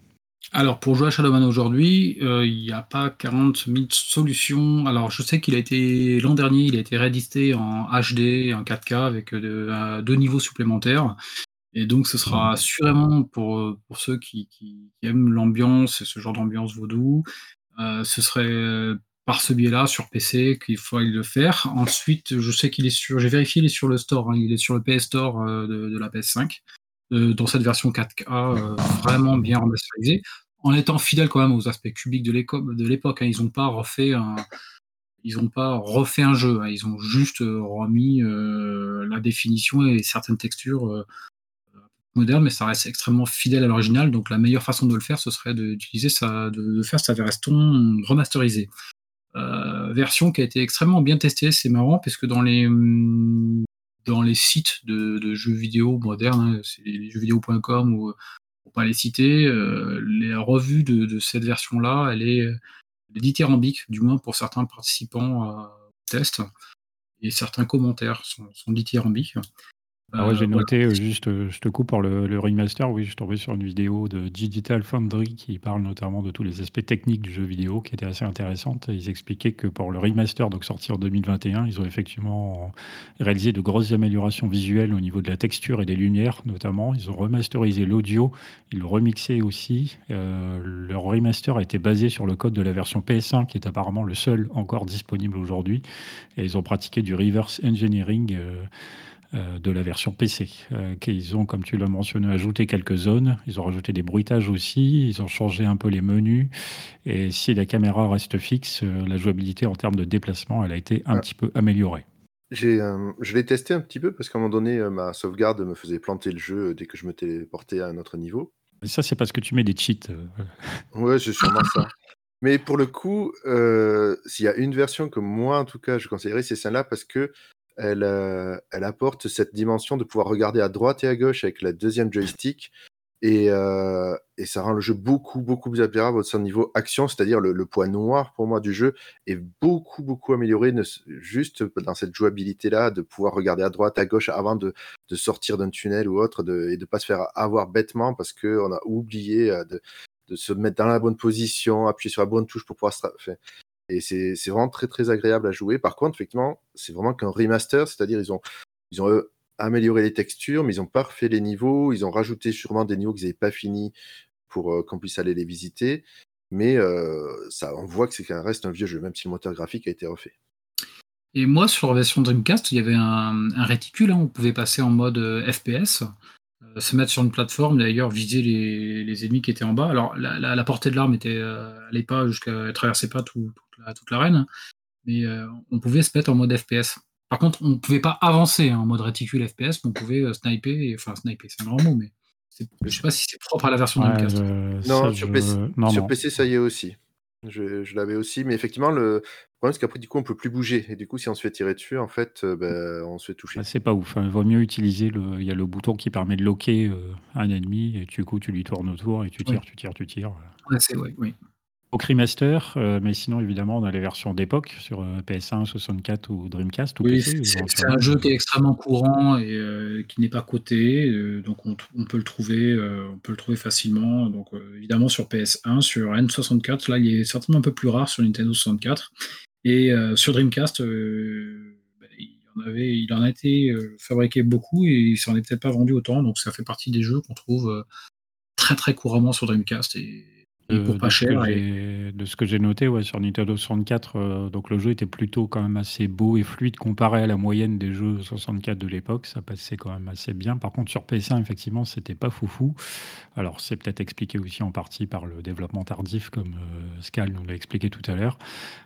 Alors, pour jouer à Shadowman aujourd'hui, euh, il n'y a pas 40 000 solutions. Alors, je sais qu'il a été, l'an dernier, il a été réédité en HD, en 4K, avec euh, deux niveaux supplémentaires. Et donc, ce sera sûrement pour, pour ceux qui, aiment l'ambiance et ce genre d'ambiance vaudou. Euh, ce serait par ce biais-là, sur PC, qu'il faudrait le faire. Ensuite, je sais qu'il est sur, j'ai vérifié, il est sur le store, hein. il est sur le PS Store de, de la PS5. Euh, dans cette version 4K euh, vraiment bien remasterisée, en étant fidèle quand même aux aspects cubiques de l'époque. Hein. Ils n'ont pas refait un, ils ont pas refait un jeu, hein. ils ont juste euh, remis la définition et certaines textures modernes, mais ça reste extrêmement fidèle à l'original. Donc la meilleure façon de le faire, ce serait d'utiliser ça, de, faire sa version remasterisée. version qui a été extrêmement bien testée, c'est marrant, puisque dans les hum, dans les sites de, jeux vidéo modernes, hein, c'est les jeuxvideo.com ou pour pas les citer, euh, les revues de, cette version-là, elle est, dithyrambique, du moins pour certains participants au test, et certains commentaires sont, sont dithyrambiques. Ah ouais, j'ai euh, noté, euh, juste, euh, je te coupe pour le, remaster. Oui, je suis tombé sur une vidéo de Digital Foundry qui parle notamment de tous les aspects techniques du jeu vidéo, qui était assez intéressante. Ils expliquaient que pour le remaster, donc sorti en 2021, ils ont effectivement réalisé de grosses améliorations visuelles au niveau de la texture et des lumières, notamment. Ils ont remasterisé l'audio, ils l'ont remixé aussi. leur remaster a été basé sur le code de la version PS1, qui est apparemment le seul encore disponible aujourd'hui. Et ils ont pratiqué du reverse engineering. Euh, de la version PC. Euh, qu'ils ont, comme tu l'as mentionné, ajouté quelques zones. Ils ont rajouté des bruitages aussi. Ils ont changé un peu les menus. Et si la caméra reste fixe, euh, la jouabilité en termes de déplacement, elle a été un petit peu améliorée. je l'ai testé un petit peu parce qu'à un moment donné, ma sauvegarde me faisait planter le jeu dès que je me téléportais à un autre niveau. Et ça, c'est parce que tu mets des cheats. Ouais, c'est sûrement ça. Mais pour le coup, s'il y a une version que moi, en tout cas, je conseillerais, c'est celle-là parce que elle, euh, elle apporte cette dimension de pouvoir regarder à droite et à gauche avec la deuxième joystick. Et, euh, ça rend le jeu beaucoup, beaucoup plus agréable au niveau action, c'est-à-dire le, point noir pour moi du jeu est beaucoup, beaucoup amélioré, juste dans cette jouabilité-là, de pouvoir regarder à droite, à gauche avant de, sortir d'un tunnel ou autre et de ne pas se faire avoir bêtement parce qu'on a oublié euh, de, de, se mettre dans la bonne position, appuyer sur la bonne touche pour pouvoir. Enfin, et c'est vraiment très très agréable à jouer. Par contre, effectivement, c'est vraiment qu'un remaster, c'est-à-dire ils ont, euh, amélioré les textures, mais ils ont pas refait les niveaux, ils ont rajouté sûrement des niveaux qu'ils n'avaient pas finis pour euh, qu'on puisse aller les visiter. Mais euh, ça, on voit que c'est qu'un reste un vieux jeu, même si le moteur graphique a été refait. Et moi, sur la version Dreamcast, il y avait un, réticule, hein, on pouvait passer en mode FPS. Euh, se mettre sur une plateforme, d'ailleurs viser les, ennemis qui étaient en bas. Alors la, portée de l'arme était, euh, pas jusqu'à traversait pas toute l'arène, hein. mais euh, on pouvait se mettre en mode FPS. Par contre, on ne pouvait pas avancer hein, en mode réticule FPS, mais on pouvait sniper, et, enfin sniper, c'est un grand mot, mais je ne sais pas si c'est propre à la version de non, sur, PC, sur PC, ça y est aussi. Je, l'avais aussi, mais effectivement, le problème, c'est qu'après, du coup, on peut plus bouger. Et du coup, si on se fait tirer dessus, en fait, euh, ben, on se fait toucher. Ah, c'est pas ouf. Hein. Il vaut mieux utiliser le. Il y a le bouton qui permet de loquer euh, un ennemi, et du coup, tu lui tournes autour et tu tires, tu tires, tu tires. Ouais, c'est oui. Au remaster, euh, mais sinon évidemment on a les versions d'époque sur euh, PS1, 64 ou Dreamcast ou Oui, PC c'est un jeu qui est extrêmement courant et euh, qui n'est pas coté, donc on, peut le trouver, on peut le trouver facilement. Donc évidemment sur PS1, sur N64, là il est certainement un peu plus rare sur Nintendo 64 et sur Dreamcast, bah, il en avait, il en a été fabriqué beaucoup et il s'en est peut-être pas vendu autant, donc ça fait partie des jeux qu'on trouve très très couramment sur Dreamcast et, et De, pour pas de ce que. Et, j'ai de ce que j'ai noté ouais, sur Nintendo 64, euh, donc le jeu était plutôt quand même assez beau et fluide comparé à la moyenne des jeux 64 de l'époque, ça passait quand même assez bien. Par contre sur PS1 effectivement c'était pas foufou. Alors c'est peut-être expliqué aussi en partie par le développement tardif comme euh, Scal nous l'a expliqué tout à l'heure.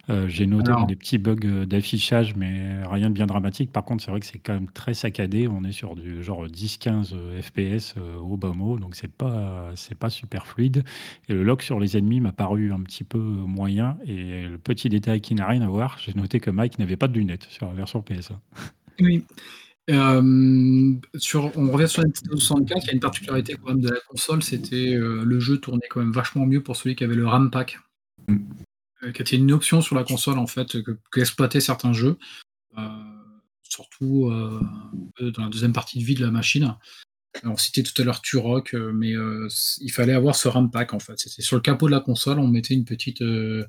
Euh, j'ai noté alors, des petits bugs euh, d'affichage, mais rien de bien dramatique. Par contre, c'est vrai que c'est quand même très saccadé. On est sur du genre 10-15 euh, FPS euh, au bas mot, donc c'est pas, c'est pas super fluide. Et le lock sur les ennemis m'a paru un petit peu moyen. Et le petit détail qui n'a rien à voir, j'ai noté que Mike n'avait pas de lunettes sur la version PS1. oui. Euh, sur, on revient sur la Nintendo 64, il y a une particularité quand même de la console, c'était euh, le jeu tournait quand même vachement mieux pour celui qui avait le RAM pack, Mm. euh, qui était une option sur la console en fait, que, que exploitaient certains jeux, euh, surtout euh, dans la deuxième partie de vie de la machine. On citait tout à l'heure Turok, euh, mais euh, il fallait avoir ce RAM pack en fait. C'était sur le capot de la console, on mettait une petite euh,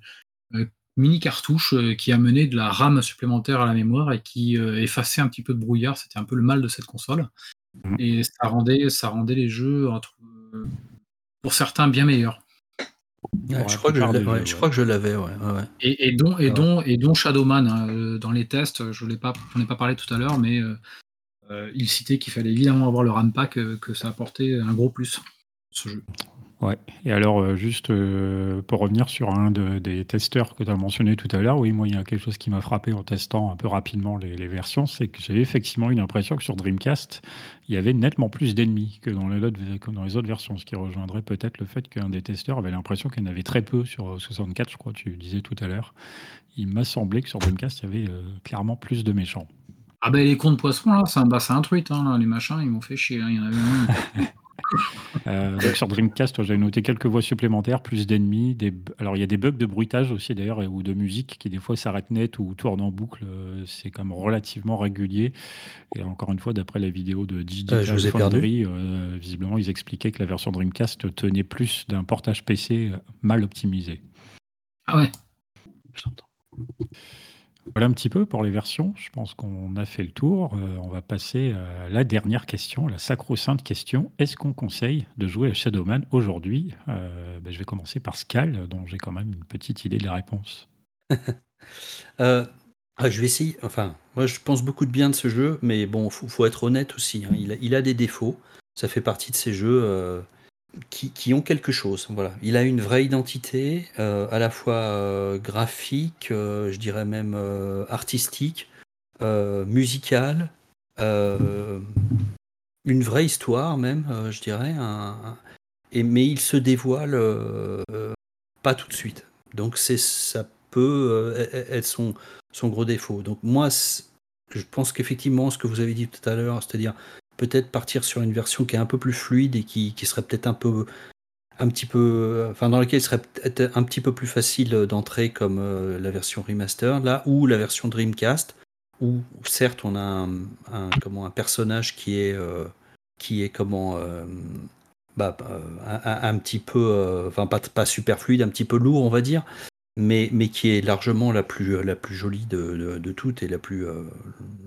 euh, mini cartouche euh, qui amenait de la RAM supplémentaire à la mémoire et qui euh, effaçait un petit peu de brouillard. C'était un peu le mal de cette console. Mhm. Et ça rendait, ça rendait les jeux, entre- euh, pour certains, bien meilleurs. Ouais, je, crois que je, ouais, crois que l'avais, ouais. ouais, ouais. Et, et dont, et et dont Shadowman, hein, dans les tests, je l'ai pas, j'en ai pas parlé tout à l'heure, mais il citait qu'il fallait évidemment avoir le RAM pack, euh, que ça apportait un gros plus, ce jeu. Ouais. Et alors, euh, juste euh, pour revenir sur un de- des testeurs que tu as mentionné tout à l'heure, oui, moi, il y a quelque chose qui m'a frappé en testant un peu rapidement les, versions, c'est que j'avais effectivement eu l'impression que sur Dreamcast, il y avait nettement plus d'ennemis que dans les, autres, que versions, ce qui rejoindrait peut-être le fait qu'un des testeurs avait l'impression qu'il y en avait très peu sur 64, je crois, tu disais tout à l'heure. Il m'a semblé que sur Dreamcast, il y avait euh, clairement plus de méchants. Ah ben les cons de poisson là, c'est un bassin un truite, hein, là, les machins, ils m'ont fait chier. hein, Il y en avait un. Euh, donc sur Dreamcast, j'avais noté quelques voix supplémentaires, plus d'ennemis. Des... Alors il y a des bugs de bruitage aussi d'ailleurs, ou de musique qui des fois s'arrêtent net ou tournent en boucle. euh, C'est quand même relativement régulier. Et encore une fois, d'après la vidéo de Digital Euh, je vous ai perdu. Foundry, euh, visiblement ils expliquaient que la version Dreamcast tenait plus d'un portage PC mal optimisé. Ah ouais. Voilà un petit peu pour les versions. Je pense qu'on a fait le tour. Euh, on va passer à la dernière question, la sacro-sainte question. Est-ce qu'on conseille de jouer à Shadowman aujourd'hui? Euh, ben, Je vais commencer par Scal, dont j'ai quand même une petite idée de la réponse. Euh, ah, je vais essayer. Enfin, moi, je pense beaucoup de bien de ce jeu, mais bon, faut, faut être honnête aussi. hein. Il, a, des défauts. Ça fait partie de ces jeux qui, ont quelque chose. Voilà. Il a une vraie identité, euh, à la fois euh, graphique, euh, je dirais même artistique, musicale, une vraie histoire même, je dirais. et, mais il se dévoile pas tout de suite. Donc ça peut e- e- être son, son gros défaut. Donc moi, je pense qu'effectivement, ce que vous avez dit tout à l'heure, c'est-à-dire peut-être partir sur une version qui est un peu plus fluide et qui, qui serait peut-être un peu un petit peu enfin dans laquelle il serait peut-être un petit peu plus facile d'entrer comme euh, la version remaster là ou la version Dreamcast où certes on a un, comment un personnage qui est euh, qui est comment euh, bah, un, petit peu enfin pas, pas super fluide un petit peu lourd on va dire mais, mais qui est largement la plus, la plus jolie de, de, de toutes et la, plus,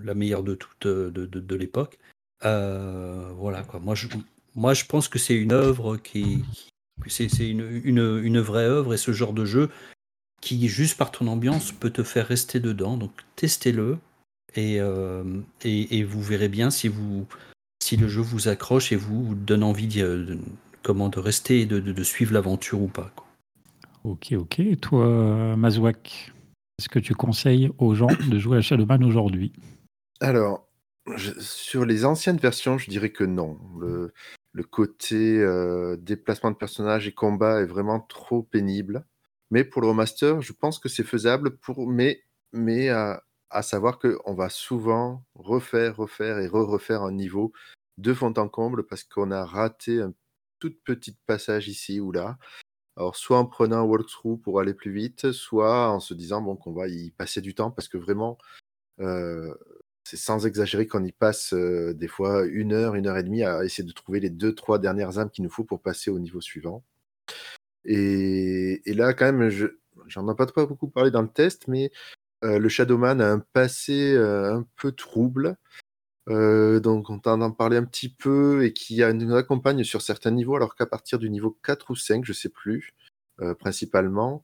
la meilleure de toutes de, de l'époque. Euh, voilà quoi. Moi je, moi, je pense que c'est une œuvre qui, qui c'est, c'est une, une, une vraie œuvre et ce genre de jeu qui, juste par ton ambiance, peut te faire rester dedans. Donc testez-le et, euh, et, et vous verrez bien si, vous, si le jeu vous accroche et vous donne envie d'y- de, comment, de rester et de, de, de suivre l'aventure ou pas. Quoi. Ok, ok. Et toi, Mazouak, est-ce que tu conseilles aux gens de jouer à Shadowman aujourd'hui? Alors, je- sur les anciennes versions, je dirais que non. Le, le côté euh, déplacement de personnages et combat est vraiment trop pénible. Mais pour le remaster, je pense que c'est faisable, pour, mais, mais à, à savoir qu'on va souvent refaire, refaire et re-refaire un niveau de fond en comble parce qu'on a raté un tout petit passage ici ou là. Alors, soit en prenant un walkthrough pour aller plus vite, soit en se disant bon, qu'on va y passer du temps parce que vraiment, euh, c'est sans exagérer qu'on y passe des fois une heure, une heure et demie à essayer de trouver les deux, trois dernières âmes qu'il nous faut pour passer au niveau suivant. Et, là, quand même, je j'en ai pas beaucoup parlé dans le test, mais le Shadowman a un passé un peu trouble. donc on t'en en parlait un petit peu et qui nous accompagne sur certains niveaux, alors qu'à partir du niveau 4 ou 5, je sais plus, principalement.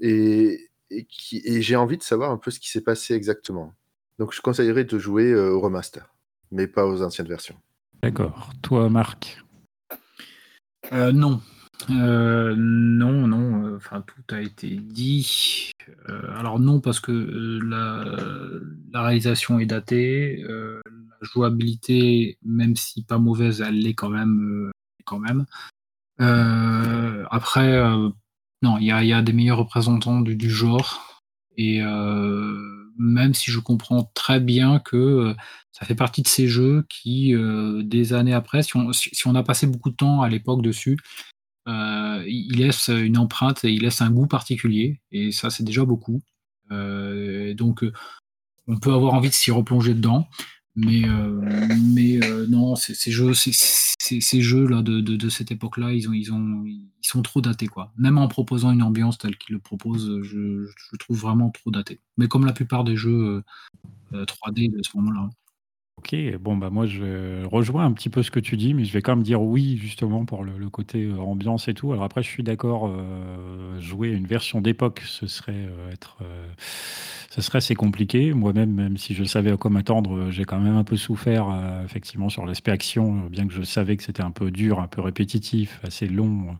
Et j'ai envie de savoir un peu ce qui s'est passé exactement. Donc je conseillerais de jouer euh, au remaster, mais pas aux anciennes versions. D'accord. Toi, Marc? Euh, Non. Euh, non, non. Enfin, tout a été dit. alors non, parce que la, réalisation est datée. la jouabilité, même si pas mauvaise, elle l'est quand même. quand même. après, non, il y, a, des meilleurs représentants du, du genre. Et même si je comprends très bien que euh, ça fait partie de ces jeux qui, euh, des années après, si on, a passé beaucoup de temps à l'époque dessus, euh, il laisse une empreinte et il laisse un goût particulier. Et ça, c'est déjà beaucoup. donc, on peut avoir envie de s'y replonger dedans. Mais, mais non, ces jeux, ces jeux-là de, cette époque-là, ils, ont, ils, ont, ils sont trop datés. Quoi. Même en proposant une ambiance telle qu'ils le proposent, je, je, trouve vraiment trop daté. Mais comme la plupart des jeux 3D de ce moment-là. Ok, bon bah moi je rejoins un petit peu ce que tu dis, mais je vais quand même dire oui justement pour le, côté ambiance et tout. Alors après je suis d'accord, jouer une version d'époque, ce serait être ce serait assez compliqué. Moi-même, même si je savais à quoi m'attendre, euh, j'ai quand même un peu souffert euh, effectivement sur l'aspect action, euh, bien que je savais que c'était un peu dur, un peu répétitif, assez long.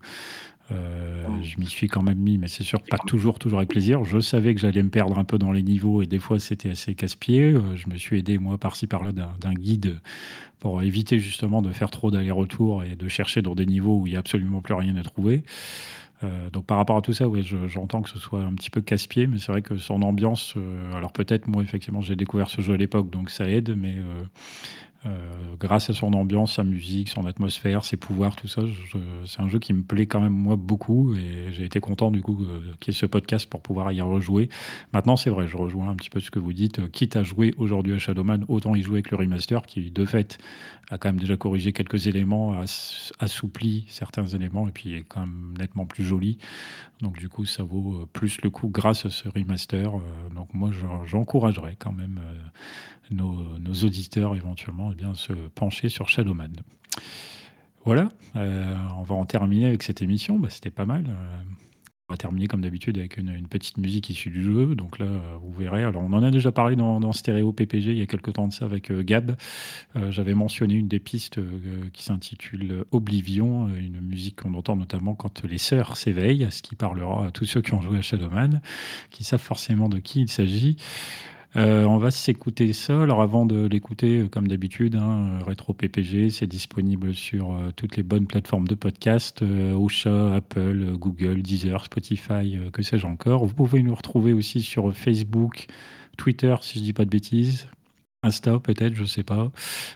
Je m'y suis quand même mis, mais c'est sûr pas toujours, toujours avec plaisir. Je savais que j'allais me perdre un peu dans les niveaux et des fois c'était assez casse-pied. je me suis aidé moi par-ci par-là d'un guide pour éviter justement de faire trop d'aller-retour et de chercher dans des niveaux où il n'y a absolument plus rien à trouver. Euh, donc par rapport à tout ça, oui, j'entends que ce soit un petit peu casse-pied, mais c'est vrai que son ambiance, euh, alors peut-être moi effectivement j'ai découvert ce jeu à l'époque, donc ça aide, mais euh, euh, grâce à son ambiance, sa musique, son atmosphère, ses pouvoirs, tout ça, c'est un jeu qui me plaît quand même moi beaucoup et j'ai été content du coup euh, qu'il y ait ce podcast pour pouvoir y rejouer. Maintenant, c'est vrai, je rejoins un petit peu ce que vous dites. Euh, quitte à jouer aujourd'hui à Shadowman, autant y jouer avec le remaster qui, de fait, a quand même déjà corrigé quelques éléments, assoupli certains éléments et puis est quand même nettement plus joli. Donc du coup, ça vaut plus le coup grâce à ce remaster. Donc moi, j'encouragerais quand même nos, auditeurs éventuellement eh bien, se pencher sur Shadowman. Voilà, euh, on va en terminer avec cette émission. Bah, C'était pas mal. Euh, on va terminer comme d'habitude avec une, petite musique issue du jeu. Donc là, vous verrez. Alors, on en a déjà parlé dans, dans Stéréo PPG il y a quelques temps de ça avec euh, Gab. J'avais mentionné une des pistes qui s'intitule Oblivion, une musique qu'on entend notamment quand les sœurs s'éveillent, ce qui parlera à tous ceux qui ont joué à Shadowman, qui savent forcément de qui il s'agit. Euh, on va s'écouter ça. Alors avant de l'écouter, euh, comme d'habitude, hein, Rétro PPG, c'est disponible sur euh, toutes les bonnes plateformes de podcast, Ocha, Apple, Google, Deezer, Spotify, que sais-je encore. Vous pouvez nous retrouver aussi sur Facebook, Twitter, si je dis pas de bêtises. Insta peut-être, je sais pas.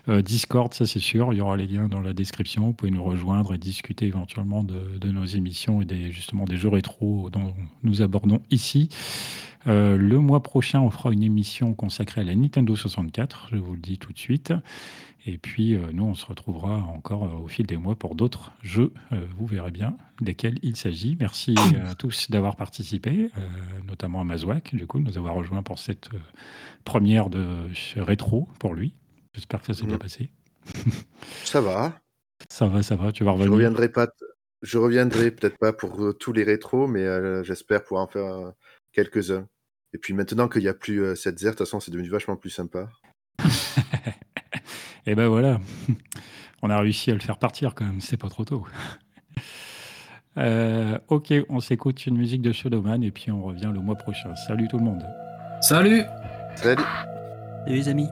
Discord, ça c'est sûr, il y aura les liens dans la description. Vous pouvez nous rejoindre et discuter éventuellement de, nos émissions et justement des jeux rétro dont nous abordons ici. Euh, le mois prochain, on fera une émission consacrée à la Nintendo 64, je vous le dis tout de suite. Et puis, euh, nous, on se retrouvera encore euh, au fil des mois pour d'autres jeux. vous verrez bien desquels il s'agit. Merci à tous d'avoir participé, notamment à Mazouak, du coup, de nous avoir rejoints pour cette première de rétro pour lui. J'espère que ça s'est bien mmh. passé. ça va. Ça va, ça va. Tu vas revenir. Je reviendrai pas. Je reviendrai peut-être pas pour tous les rétros, mais j'espère pouvoir en faire quelques-uns. Et puis maintenant qu'il n'y a plus euh, cette zère, de toute façon, c'est devenu vachement plus sympa. et ben voilà, on a réussi à le faire partir quand même, c'est pas trop tôt. Euh, ok, on s'écoute une musique de Shadowman et puis on revient le mois prochain. Salut tout le monde. Salut Salut Salut les amis